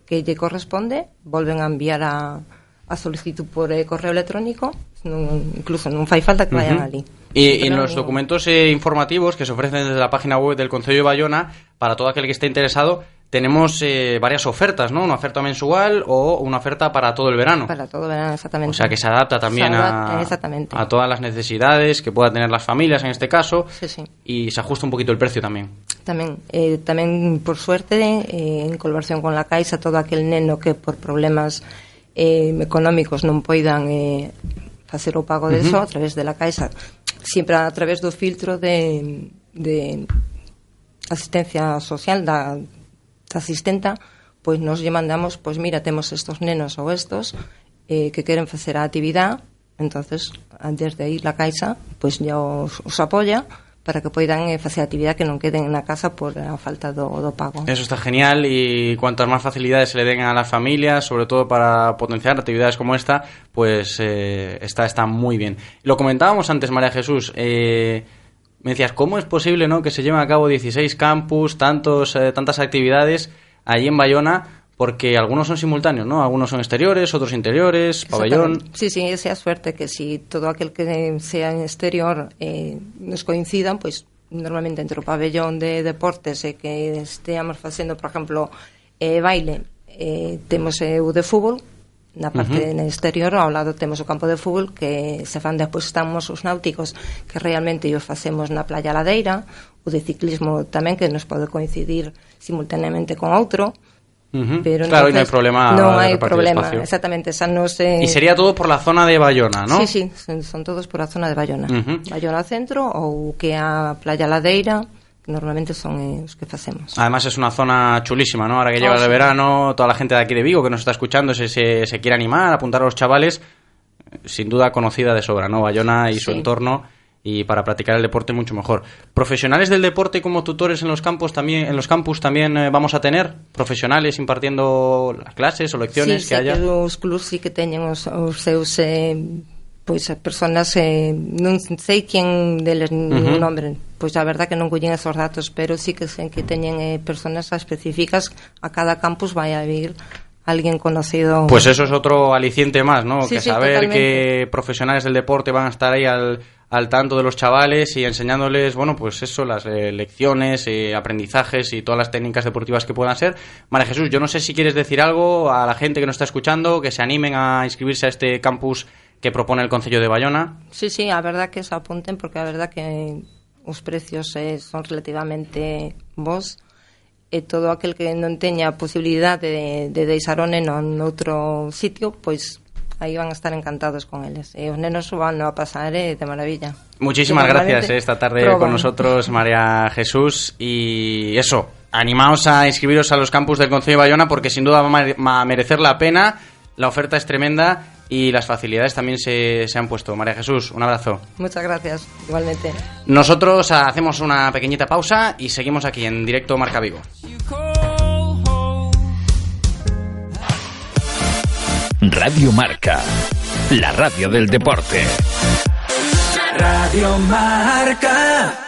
que lle corresponde, volven a enviar a, a solicitud por eh, correo electrónico, non, incluso non fai falta que vayan Ujú. ali. Y, en los documentos eh, informativos que se ofrecen desde la página web del Concello de Bayona, para todo aquel que esté interesado, tenemos eh, varias ofertas, ¿no? Una oferta mensual o una oferta para todo el verano. Para todo verano, exactamente. O sea, que se adapta también Se adapta, a, exactamente. a todas las necesidades que puedan tener las familias en este caso Sí, sí. y se ajusta un poquito el precio también. Tamén, eh, tamén por suerte, eh, en colaboración con la Caixa, todo aquel neno que por problemas eh, económicos non poidan eh, facer o pago de Ujú. eso a través de la Caixa, sempre a través do filtro de, de asistencia social da asistenta, pois nos lle mandamos, pois mira, temos estos nenos ou estos eh, que queren facer a actividade, entonces desde aí la Caixa pois ya os, os para que poidan eh, facer actividade que non queden na casa por a falta do, do pago. Eso está genial y cuantas más facilidades se le den a las familias, sobre todo para potenciar actividades como esta, pues eh, está, está muy bien. Lo comentábamos antes, María Jesús. eh, me decías, ¿cómo es posible ¿no? que se lleven a cabo 16 campus, tantos, eh, tantas actividades allí en Bayona? Porque algunos son simultáneos, ¿no? Algunos son exteriores, otros interiores, pabellón. Sí, sí, esa suerte que si todo aquel que sea en exterior eh, nos coincidan, pois normalmente entre o pabellón de deportes e que esteamos facendo, por exemplo, eh, baile, eh, temos eh, de fútbol, na parte uh -huh. exterior ao lado temos o campo de fútbol que se fan despois estamos os náuticos que realmente os facemos na playa ladeira o de ciclismo tamén que nos pode coincidir simultaneamente con outro Uh -huh. Pero claro, entonces, no hay problema. No hay problema, espacio. exactamente. Esa no se... Eh, y sería todo por la zona de Bayona, ¿no? Sí, sí, son, son todos por la zona de Bayona. Uh -huh. Bayona Centro ou que a Playa Ladeira. Normalmente son eh, os que facemos. Además es una zona chulísima, ¿no? Ahora que Oh, llega el sí. verano, toda la gente de aquí de Vigo que nos está escuchando se, se, se quiere animar, apuntar a los chavales, sin duda conocida de sobra, ¿no? Bayona y su Sí. entorno y para practicar el deporte mucho mejor. Profesionales del deporte como tutores en los campos también, en los campus también eh, vamos a tener profesionales impartiendo las clases o lecciones sí, que haya. que os clubs sí que teñen os, os seus eh, pois as personas eh, non sei quen deles nombre pois a verdad que non collen esos datos pero sí que sei que teñen eh, personas específicas a cada campus vai a vir alguén conocido Pues eso es otro aliciente más, ¿no? Sí, que sí, saber totalmente. que profesionales del deporte van a estar ahí al, al tanto de los chavales y enseñándoles, bueno, pues eso, las eh, lecciones, eh, aprendizajes y todas las técnicas deportivas que puedan ser. María Jesús, yo no sé si quieres decir algo a la gente que nos está escuchando, que se animen a inscribirse a este campus que propone el Concello de Bayona. Sí, sí, a verdad que se apunten porque a verdad que os precios eh, son relativamente bons e todo aquel que non teña posibilidade de, de deixar o neno noutro sitio, pois aí van a estar encantados con eles. E os nenos van a pasar eh, de maravilla. Muchísimas gracias eh, esta tarde proban. con nosotros, María Jesús. Y eso, animaos a inscribiros a los campus del Concello de Bayona porque sin duda va a merecer la pena. La oferta es tremenda y las facilidades también se, se han puesto. María Jesús, un abrazo. Muchas gracias, igualmente. Nosotros hacemos una pequeñita pausa y seguimos aquí en directo Marca Vigo. Radio Marca, la radio del deporte. Radio Marca.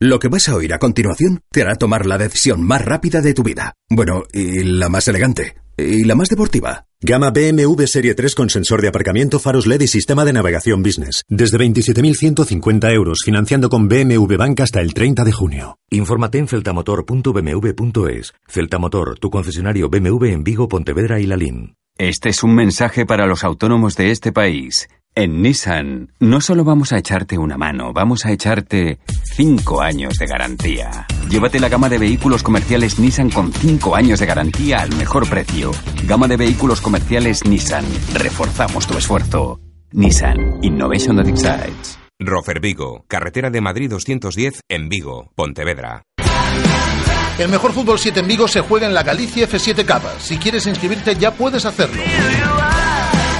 Lo que vas a oír a continuación te hará tomar la decisión más rápida de tu vida. Bueno, y la más elegante. Y la más deportiva. Gama BMW Serie 3 con sensor de aparcamiento, faros LED y sistema de navegación business. Desde 27.150 euros, financiando con BMW Bank hasta el 30 de junio. Infórmate en celtamotor.bmw.es. Celtamotor, tu concesionario BMW en Vigo, Pontevedra y Lalín. Este es un mensaje para los autónomos de este país. En Nissan, no solo vamos a echarte una mano, vamos a echarte 5 años de garantía. Llévate la gama de vehículos comerciales Nissan con 5 años de garantía al mejor precio. Gama de vehículos comerciales Nissan. Reforzamos tu esfuerzo. Nissan Innovation that excites. Rofer Vigo, carretera de Madrid 210 en Vigo, Pontevedra. El mejor fútbol 7 en Vigo se juega en la Galicia F7 Cup. Si quieres inscribirte ya puedes hacerlo.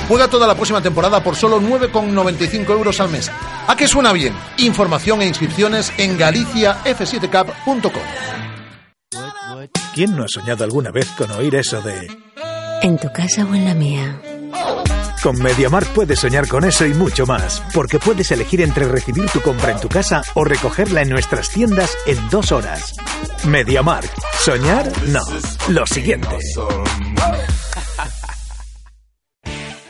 Juega toda la próxima temporada por solo 9,95 euros al mes. ¿A qué suena bien? Información e inscripciones en galiciaf7cup.com. ¿Quién no ha soñado alguna vez con oír eso de... ¿En tu casa o en la mía? Con MediaMarkt puedes soñar con eso y mucho más, porque puedes elegir entre recibir tu compra en tu casa o recogerla en nuestras tiendas en dos horas. MediaMarkt. ¿Soñar? No. Lo siguiente.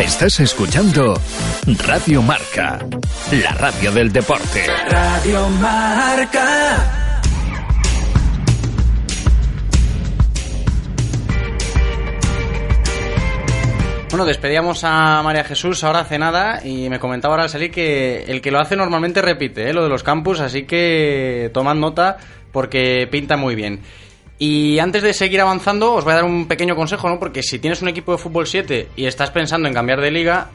Estás escuchando Radio Marca, la radio del deporte. Radio Marca. Bueno, despedíamos a María Jesús ahora hace nada y me comentaba ahora al salir que el que lo hace normalmente repite, ¿eh? lo de los campus, así que tomad nota porque pinta muy bien. Y antes de seguir avanzando, os voy a dar un pequeño consejo, ¿no? Porque si tienes un equipo de fútbol 7 y estás pensando en cambiar de liga,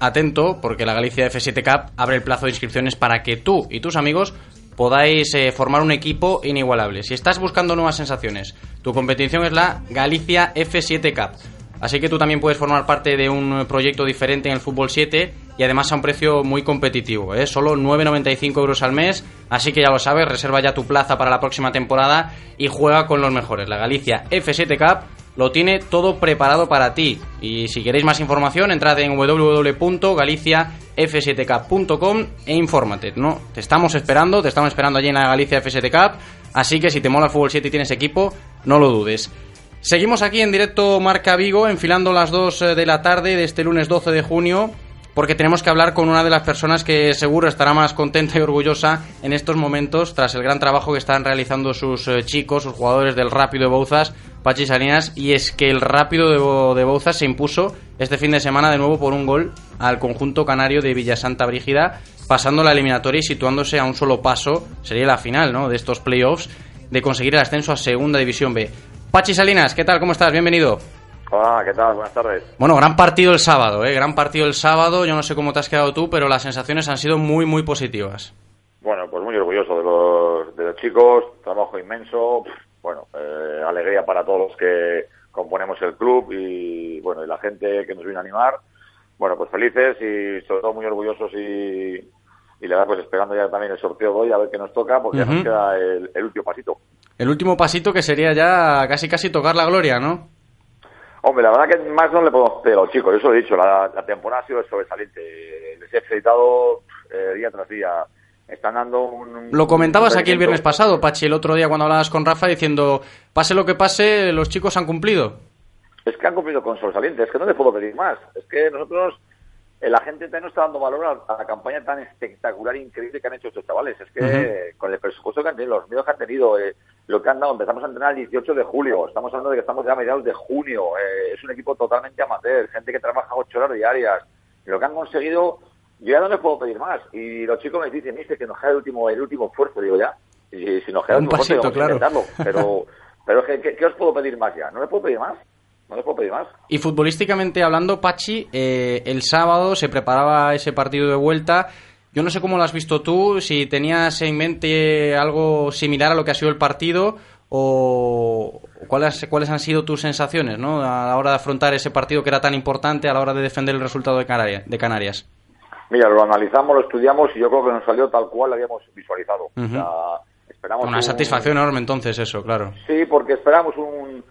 atento, porque la Galicia F7 Cup abre el plazo de inscripciones para que tú y tus amigos podáis eh, formar un equipo inigualable. Si estás buscando nuevas sensaciones, tu competición es la Galicia F7 Cup. Así que tú también puedes formar parte de un proyecto diferente en el fútbol 7 y además a un precio muy competitivo, ¿eh? solo 9,95 euros al mes. Así que ya lo sabes, reserva ya tu plaza para la próxima temporada y juega con los mejores. La Galicia F7 Cup lo tiene todo preparado para ti. Y si queréis más información, entrad en www.galiciaf7cup.com e infórmate. ¿no? Te estamos esperando, te estamos esperando allí en la Galicia F7 Cup. Así que si te mola el fútbol 7 y tienes equipo, no lo dudes. Seguimos aquí en directo Marca Vigo, enfilando las 2 de la tarde de este lunes 12 de junio, porque tenemos que hablar con una de las personas que seguro estará más contenta y orgullosa en estos momentos tras el gran trabajo que están realizando sus eh, chicos, sus jugadores del Rápido de Bouzas, Pachi Salinas, y es que el Rápido de, Bo- de Bouzas se impuso este fin de semana de nuevo por un gol al conjunto canario de Villasanta Brígida, pasando la eliminatoria y situándose a un solo paso, sería la final ¿no? de estos playoffs, de conseguir el ascenso a Segunda División B. Pachi Salinas, ¿qué tal? ¿Cómo estás? Bienvenido. Hola, ¿qué tal? Buenas tardes. Bueno, gran partido el sábado, ¿eh? Gran partido el sábado. Yo no sé cómo te has quedado tú, pero las sensaciones han sido muy, muy positivas. Bueno, pues muy orgulloso de los, de los chicos, trabajo inmenso, bueno, eh, alegría para todos los que componemos el club y bueno, y la gente que nos viene a animar. Bueno, pues felices y sobre todo muy orgullosos y, y la verdad pues esperando ya también el sorteo de hoy a ver qué nos toca porque ya nos queda el, el último pasito. El último pasito que sería ya casi, casi tocar la gloria, ¿no? Hombre, la verdad que más no le podemos pedir a los chicos, yo eso lo he dicho, la, la temporada ha sido sobresaliente, les he felicitado eh, día tras día, están dando un... Lo comentabas un aquí el viernes pasado, Pachi, el otro día cuando hablabas con Rafa diciendo, pase lo que pase, los chicos han cumplido. Es que han cumplido con sobresaliente, es que no les puedo pedir más. Es que nosotros, eh, la gente no está dando valor a, la campaña tan espectacular e increíble que han hecho estos chavales. Es que con el presupuesto que han tenido, los medios que han tenido, eh, lo que han dado, empezamos a entrenar el 18 de julio, estamos hablando de que estamos ya a mediados de junio, eh, es un equipo totalmente amateur, gente que trabaja ocho horas diarias. Lo que han conseguido, yo ya no les puedo pedir más. Y los chicos me dicen, dice que nos queda el último, el último esfuerzo, digo ya. Y si nos queda el Un último esfuerzo, pasito, a claro. intentarlo. Pero, pero es que, ¿qué, qué os puedo pedir más ya? ¿No les puedo pedir más? No les puedo pedir más. Y futbolísticamente hablando, Pachi, eh, el sábado se preparaba ese partido de vuelta. Yo no sé cómo lo has visto tú, si tenías en mente algo similar a lo que ha sido el partido o cuáles, cuáles han sido tus sensaciones ¿no? a la hora de afrontar ese partido que era tan importante a la hora de defender el resultado de, Canarias. De Canarias. Mira, lo analizamos, lo estudiamos y yo creo que nos salió tal cual lo habíamos visualizado. O sea, esperamos Una un- satisfacción enorme entonces eso, claro. Sí, porque esperamos un,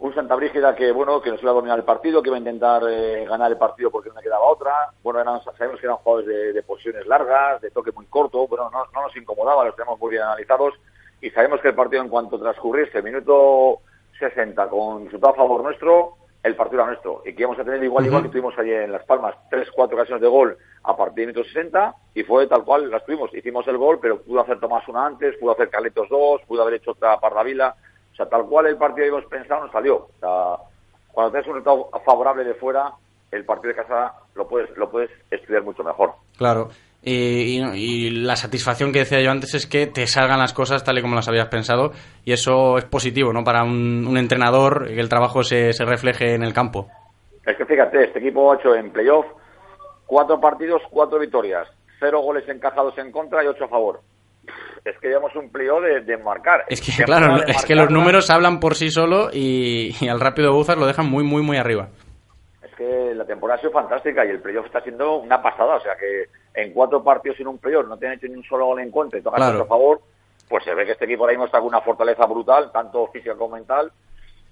un Santa Brígida que, bueno, que nos iba a dominar el partido, que iba a intentar eh, ganar el partido porque no le quedaba otra. Bueno, eran, sabemos que eran jugadores de, de posiciones largas, de toque muy corto, bueno, no, no nos incomodaba, los tenemos muy bien analizados y sabemos que el partido en cuanto transcurriese minuto 60 con resultado a favor nuestro, el partido era nuestro y que íbamos a tener igual igual que tuvimos allí en Las Palmas, tres, cuatro ocasiones de gol a partir del minuto 60 y fue tal cual las tuvimos. Hicimos el gol, pero pudo hacer Tomás una antes, pudo hacer Carletos dos, pudo haber hecho otra Pardavila. O sea, tal cual el partido que habíamos pensado nos salió. O sea, cuando tienes un resultado favorable de fuera, el partido de casa lo puedes, lo puedes estudiar mucho mejor. Claro. Y, y- y la satisfacción que decía yo antes es que te salgan las cosas tal y como las habías pensado y eso es positivo, ¿no? Para un, un entrenador que el trabajo se, se refleje en el campo. Es que fíjate, este equipo ha hecho en playoff cuatro partidos, cuatro victorias, cero goles encajados en contra y ocho a favor. Es que llevamos un playoff de, de marcar. Es que, claro, es que los números hablan por sí solo y, y al rápido Buzas lo dejan muy, muy, muy arriba. Es que la temporada ha sido fantástica y el playoff está siendo una pasada. O sea que en cuatro partidos en un playoff no te han hecho ni un solo gol en contra y tocan Claro. a favor, pues se ve que este equipo ahora mismo está con una fortaleza brutal, tanto física como mental.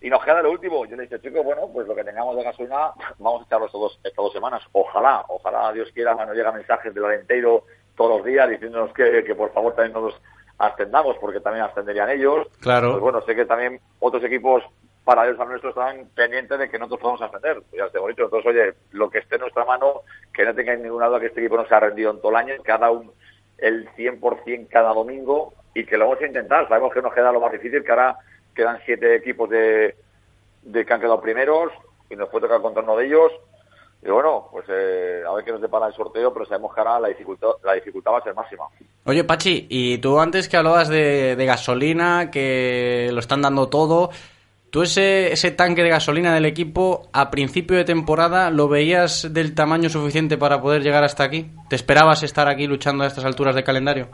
Y nos queda lo último. Yo le he dicho, chicos, bueno, pues lo que tengamos de gasolina, vamos a echarlo estos dos, estas dos semanas. Ojalá, ojalá, Dios quiera, nos llega mensajes del Alenteiro todos los días diciéndonos que, que por favor también nos ascendamos, porque también ascenderían ellos. Claro. Pues bueno, sé que también otros equipos paralelos al nuestro están pendientes de que nosotros podamos ascender. Ya esté bonito. Entonces, oye, lo que esté en nuestra mano, que no tengáis ninguna duda que este equipo no se ha rendido en todo el año, que ha dado un- el 100% cada domingo y que lo vamos a intentar. Sabemos que nos queda lo más difícil, que ahora quedan siete equipos de, de que han quedado primeros y nos puede tocar contra uno de ellos. Y bueno, pues eh, a ver qué nos depara el sorteo, pero sabemos que ahora la dificultad, la dificultad va a ser máxima. Oye, Pachi, y tú antes que hablabas de, de gasolina, que lo están dando todo, ¿tú ese, ese tanque de gasolina del equipo a principio de temporada lo veías del tamaño suficiente para poder llegar hasta aquí? ¿Te esperabas estar aquí luchando a estas alturas de calendario?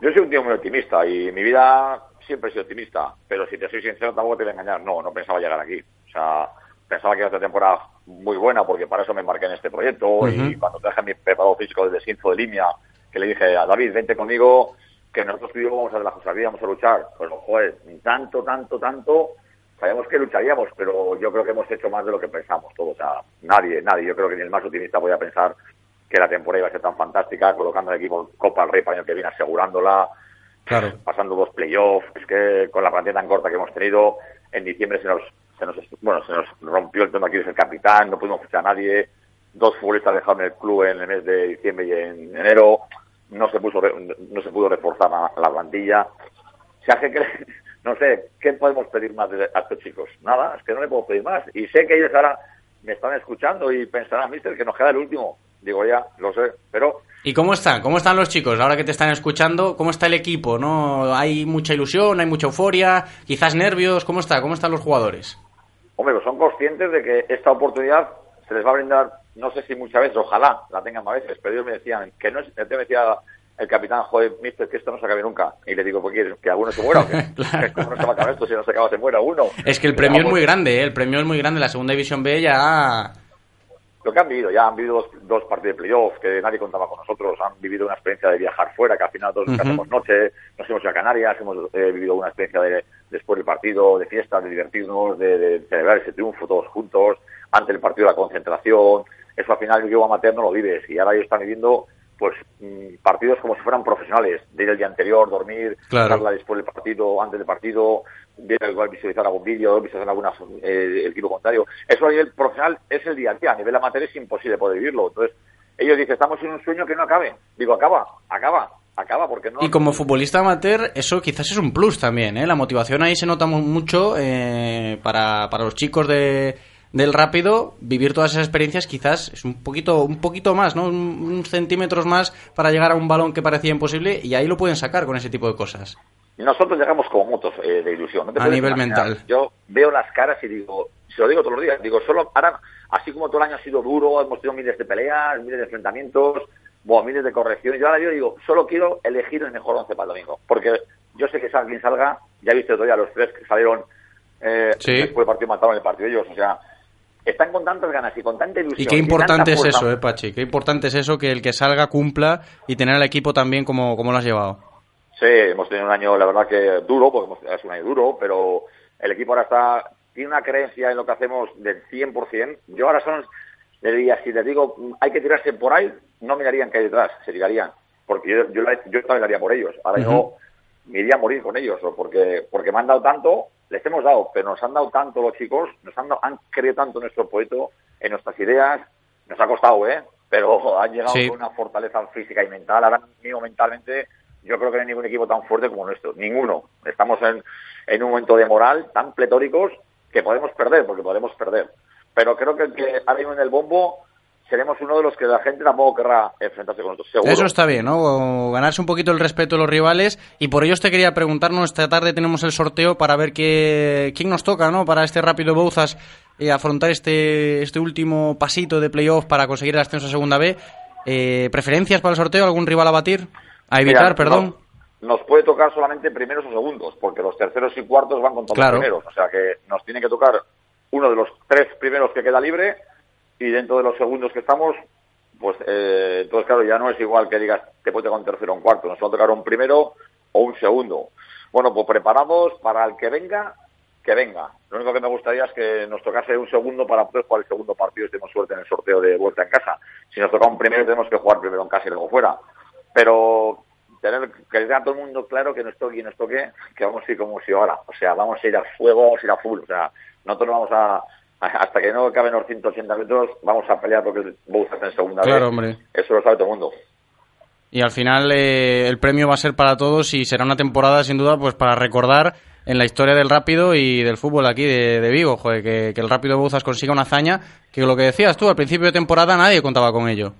Yo soy un tío muy optimista y en mi vida siempre he sido optimista, pero si te soy sincero tampoco te voy a engañar. No, no pensaba llegar aquí. O sea, pensaba que era esta temporada muy buena porque para eso me embarqué en este proyecto y cuando traje a mi preparado físico desde Sinzo de línea, que le dije a David, vente conmigo, que nosotros tú y yo vamos a hacer la cosa bien, vamos a luchar. Pues, joder, tanto, tanto, tanto, sabíamos que lucharíamos, pero yo creo que hemos hecho más de lo que pensamos todos. O sea, nadie, nadie, yo creo que ni el más optimista podía pensar que la temporada iba a ser tan fantástica, colocando el equipo Copa del Rey para el año que viene, asegurándola, Claro. pasando dos playoffs, es que con la plantilla tan corta que hemos tenido, en diciembre se nos, se nos, bueno, se nos rompió el tema aquí el capitán, no pudimos fichar a nadie, dos futbolistas dejaron el club en el mes de diciembre y en enero, no se puso, no se pudo reforzar la, la plantilla. O sea, que, que- no sé, ¿qué podemos pedir más de- a estos chicos? Nada, es que no le puedo pedir más. Y sé que ellos ahora me están escuchando y pensarán, mister, que nos queda el último. Digo, ya, lo sé, pero ¿Y cómo están? ¿Cómo están los chicos? Ahora que te están escuchando, ¿cómo está el equipo? ¿No? ¿Hay mucha ilusión? ¿Hay mucha euforia? ¿Quizás nervios? ¿Cómo está? ¿Cómo están los jugadores? Hombre, pues son conscientes de que esta oportunidad se les va a brindar, no sé si muchas veces, ojalá la tengan más veces, pero ellos me decían que no es, te decía el capitán, joder, mister, que esto no se acabe nunca. Y le digo, ¿por qué? ¿Que alguno se muera? Que ¿Cómo no se va a acabar esto si no se acaba, se muera uno? Es que el Pero premio es muy grande, ¿eh? El premio es muy grande. La segunda división B ya... Lo que han vivido, ya han vivido dos, dos partidos de playoff, que nadie contaba con nosotros, han vivido una experiencia de viajar fuera, que al final todos Ujú. hacemos noche, nos hemos ido a Canarias, hemos eh, vivido una experiencia de, después del partido, de fiesta, de divertirnos, de, de celebrar ese triunfo todos juntos, ante el partido la concentración, eso al final el equipo amateur no lo vives, y ahora ellos están viviendo pues mm, partidos como si fueran profesionales, de ir el día anterior, dormir, Claro. charla después del partido, antes del partido, ver igual visualizar algún vídeo, visualizar alguna eh, el equipo contrario. Eso a nivel profesional es el día a día, a nivel amateur es imposible poder vivirlo. Entonces, ellos dicen, estamos en un sueño que no acabe. Digo, acaba, acaba, acaba, porque no... Y como futbolista amateur, eso quizás es un plus también, ¿eh? La motivación ahí se nota mu- mucho eh, para, para los chicos de, del rápido. Vivir todas esas experiencias quizás es un poquito, un poquito más, ¿no? Un, centímetros más para llegar a un balón que parecía imposible y ahí lo pueden sacar con ese tipo de cosas. nosotros llegamos con motos eh, de ilusión. No te A nivel imaginar. mental. Yo veo las caras y digo, se lo digo todos los días, digo, solo ahora, así como todo el año ha sido duro, hemos tenido miles de peleas, miles de enfrentamientos, buah, miles de correcciones, yo ahora yo digo, solo quiero elegir el mejor once para el domingo, porque yo sé que salga quien salga, ya he visto todavía los tres que salieron eh, Sí. después del partido mataron el partido ellos, o sea, están con tantas ganas y con tanta ilusión. Y qué importante es eso, eh, Pachi. Qué importante es eso, que el que salga cumpla y tener al equipo también como, como lo has llevado. Sí, hemos tenido un año, la verdad que duro, porque es un año duro, pero el equipo ahora está, tiene una creencia en lo que hacemos del 100%. Yo ahora son, le diría, si les digo, hay que tirarse por ahí, no mirarían que hay detrás, se tirarían, porque yo, yo, yo también lo haría por ellos. Ahora yo Ujú. Me iría a morir con ellos, o porque, porque me han dado tanto, les hemos dado, pero nos han dado tanto los chicos, nos han, dado- han creído tanto en nuestro proyecto, en nuestras ideas, nos ha costado, ¿eh? Pero han llegado Sí. con una fortaleza física y mental. Ahora mismo mentalmente yo creo que no hay ningún equipo tan fuerte como nuestro. Ninguno. Estamos en, en un momento de moral tan pletóricos que podemos perder, porque podemos perder. Pero creo que el que ahora mismo en el bombo seremos uno de los que la gente tampoco querrá enfrentarse con nosotros. Seguro. Eso está bien, ¿no? Ganarse un poquito el respeto de los rivales. Y por ello te quería preguntarnos, esta tarde tenemos el sorteo para ver qué, quién nos toca, ¿no? Para este rápido Bouzas eh, afrontar este, este último pasito de playoff para conseguir el ascenso a Segunda B. Eh, ¿Preferencias para el sorteo? ¿Algún rival a batir? A evitar, Mira, perdón. Nos, nos puede tocar solamente primeros o segundos, porque los terceros y cuartos van contra Claro. los primeros. O sea que nos tiene que tocar uno de los tres primeros que queda libre y dentro de los segundos que estamos, pues eh, entonces claro, ya no es igual que digas te puede tocar un tercero o un cuarto, nos va a tocar un primero o un segundo. Bueno, pues preparados para el que venga, que venga. Lo único que me gustaría es que nos tocase un segundo para poder jugar el segundo partido y tenemos suerte en el sorteo de vuelta en casa. Si nos toca un primero, tenemos que jugar primero en casa y luego fuera. Pero tener que le a todo el mundo claro que nos toque y nos toque, que vamos a ir como si ahora. O sea, vamos a ir a fuego, vamos a ir a full. O sea, nosotros no vamos a- hasta que no caben los 180 metros, vamos a pelear porque el Bouzas en segunda Claro, vez. hombre. Eso lo sabe todo el mundo. Y al final eh, el premio va a ser para todos y será una temporada sin duda pues para recordar en la historia del rápido y del fútbol aquí de, de Vigo, joder, que, que el rápido Bouzas consiga una hazaña que lo que decías tú al principio de temporada nadie contaba con ello.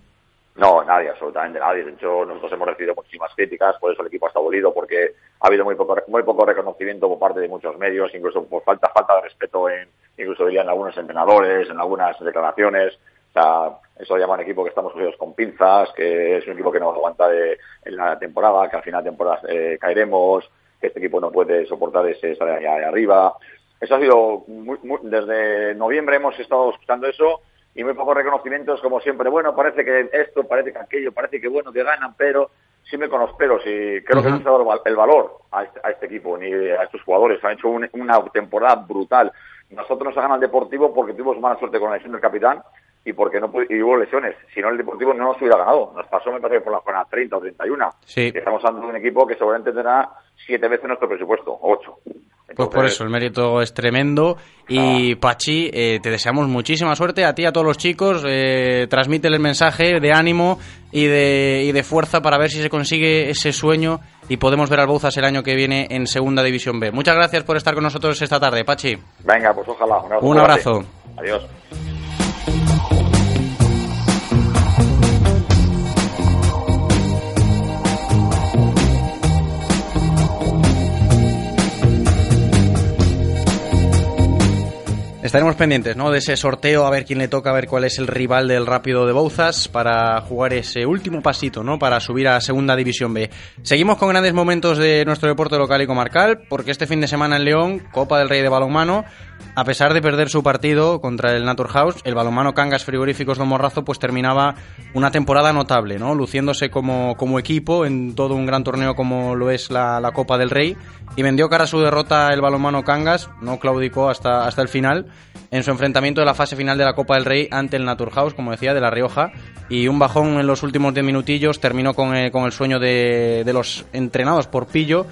No, nadie, absolutamente nadie. De hecho, nosotros hemos recibido muchísimas críticas, por eso el equipo está dolido, porque ha habido muy poco, muy poco reconocimiento por parte de muchos medios, incluso por falta, falta de respeto en, incluso dirían algunos entrenadores, en algunas declaraciones. O sea, eso llama a un equipo que estamos cogidos con pinzas, que es un equipo que no aguanta de, en la temporada, que al final de temporada eh, caeremos, que este equipo no puede soportar ese estar ahí arriba. Eso ha sido, muy- muy- desde noviembre hemos estado escuchando eso y muy pocos reconocimientos, como siempre. Bueno, parece que esto, parece que aquello, parece que bueno, que ganan, pero siempre con los peros. Y creo que no se ha dado el val- el valor a este, a este equipo ni a estos jugadores. Han hecho un- una temporada brutal. Nosotros nos ha ganado el Deportivo porque tuvimos mala suerte con la lesión del capitán y porque no y hubo lesiones. Si no, el Deportivo no nos hubiera ganado. Nos pasó, me parece, por la jornada 30 o 31. Sí. Estamos hablando de un equipo que seguramente tendrá siete veces nuestro presupuesto, ocho. Pues por eso, el mérito es tremendo. Y Pachi, eh, te deseamos muchísima suerte a ti y a todos los chicos. Eh, transmítele el mensaje de ánimo y de, y de fuerza para ver si se consigue ese sueño y podemos ver al Bouzas el año que viene en Segunda División B. Muchas gracias por estar con nosotros esta tarde, Pachi. Venga, pues ojalá. Un abrazo. Un abrazo. Adiós. Estaremos pendientes, ¿no? De ese sorteo, a ver quién le toca, a ver cuál es el rival del Rápido de Bouzas para jugar ese último pasito, ¿no? Para subir a Segunda División B. Seguimos con grandes momentos de nuestro deporte local y comarcal, porque este fin de semana en León, Copa del Rey de Balonmano, a pesar de perder su partido contra el Naturhaus, el balonmano Cangas Frigoríficos de Morrazo pues terminaba una temporada notable, ¿no? Luciéndose como, como equipo en todo un gran torneo como lo es la, la Copa del Rey y vendió cara a su derrota el balonmano Cangas, no claudicó hasta, hasta el final en su enfrentamiento de la fase final de la Copa del Rey ante el Naturhaus, como decía, de La Rioja y un bajón en los últimos 10 minutillos terminó con, eh, con el sueño de, de los entrenados por Pillo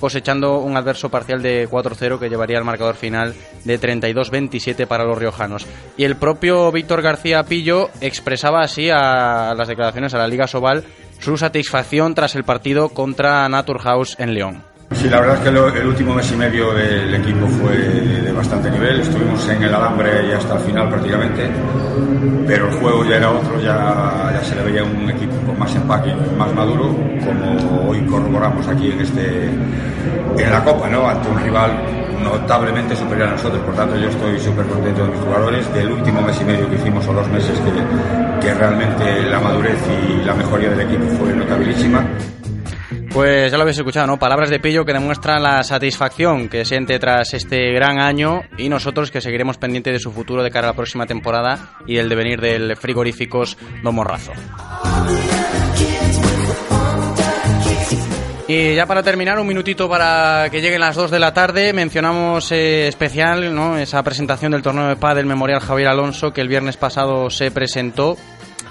cosechando un adverso parcial de 4-0 que llevaría al marcador final de 32-27 para los riojanos. Y el propio Víctor García Pillo expresaba así a las declaraciones a la Liga Sobal su satisfacción tras el partido contra Naturhaus en León. Sí, la verdad es que el último mes y medio del equipo fue bastante nivel. Estuvimos en el alambre hasta el final prácticamente, pero el juego ya era otro, ya, ya se le veía un equipo con más empaque, más maduro, como hoy corroboramos aquí en este en la Copa, ¿no? Ante un rival notablemente superior a nosotros. Por tanto, yo estoy súper contento de mis jugadores, del último mes y medio que hicimos o dos meses que, que realmente la madurez y la mejoría del equipo fue notabilísima. Pues ya lo habéis escuchado, ¿no? Palabras de Pillo que demuestran la satisfacción que siente tras este gran año y nosotros que seguiremos pendientes de su futuro de cara a la próxima temporada y el devenir del frigoríficos Don Morrazo. Y ya para terminar, un minutito para que lleguen las 2 de la tarde, mencionamos eh, especial ¿no? esa presentación del torneo de pádel Memorial Javier Alonso que el viernes pasado se presentó.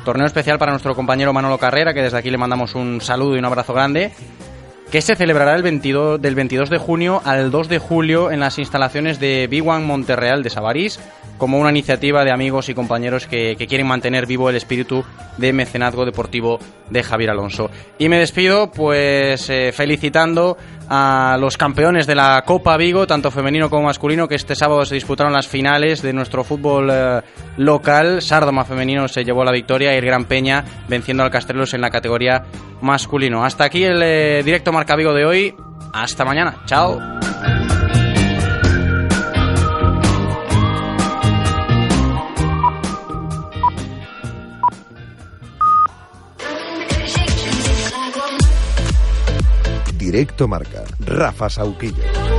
Torneo especial para nuestro compañero Manolo Carrera, que desde aquí le mandamos un saludo y un abrazo grande, que se celebrará el 22, del 22 de junio al 2 de julio en las instalaciones de B1 Monterreal de Sabarís, como una iniciativa de amigos y compañeros que, que quieren mantener vivo el espíritu de mecenazgo deportivo de Javier Alonso. Y me despido pues eh, felicitando a los campeones de la Copa Vigo, tanto femenino como masculino, que este sábado se disputaron las finales de nuestro fútbol eh, local. Sardoma femenino se llevó la victoria y el Gran Peña venciendo al Castelos en la categoría masculino. Hasta aquí el eh, directo Marca Vigo de hoy. Hasta mañana. Chao. Directo Marca. Rafa Sauquillo.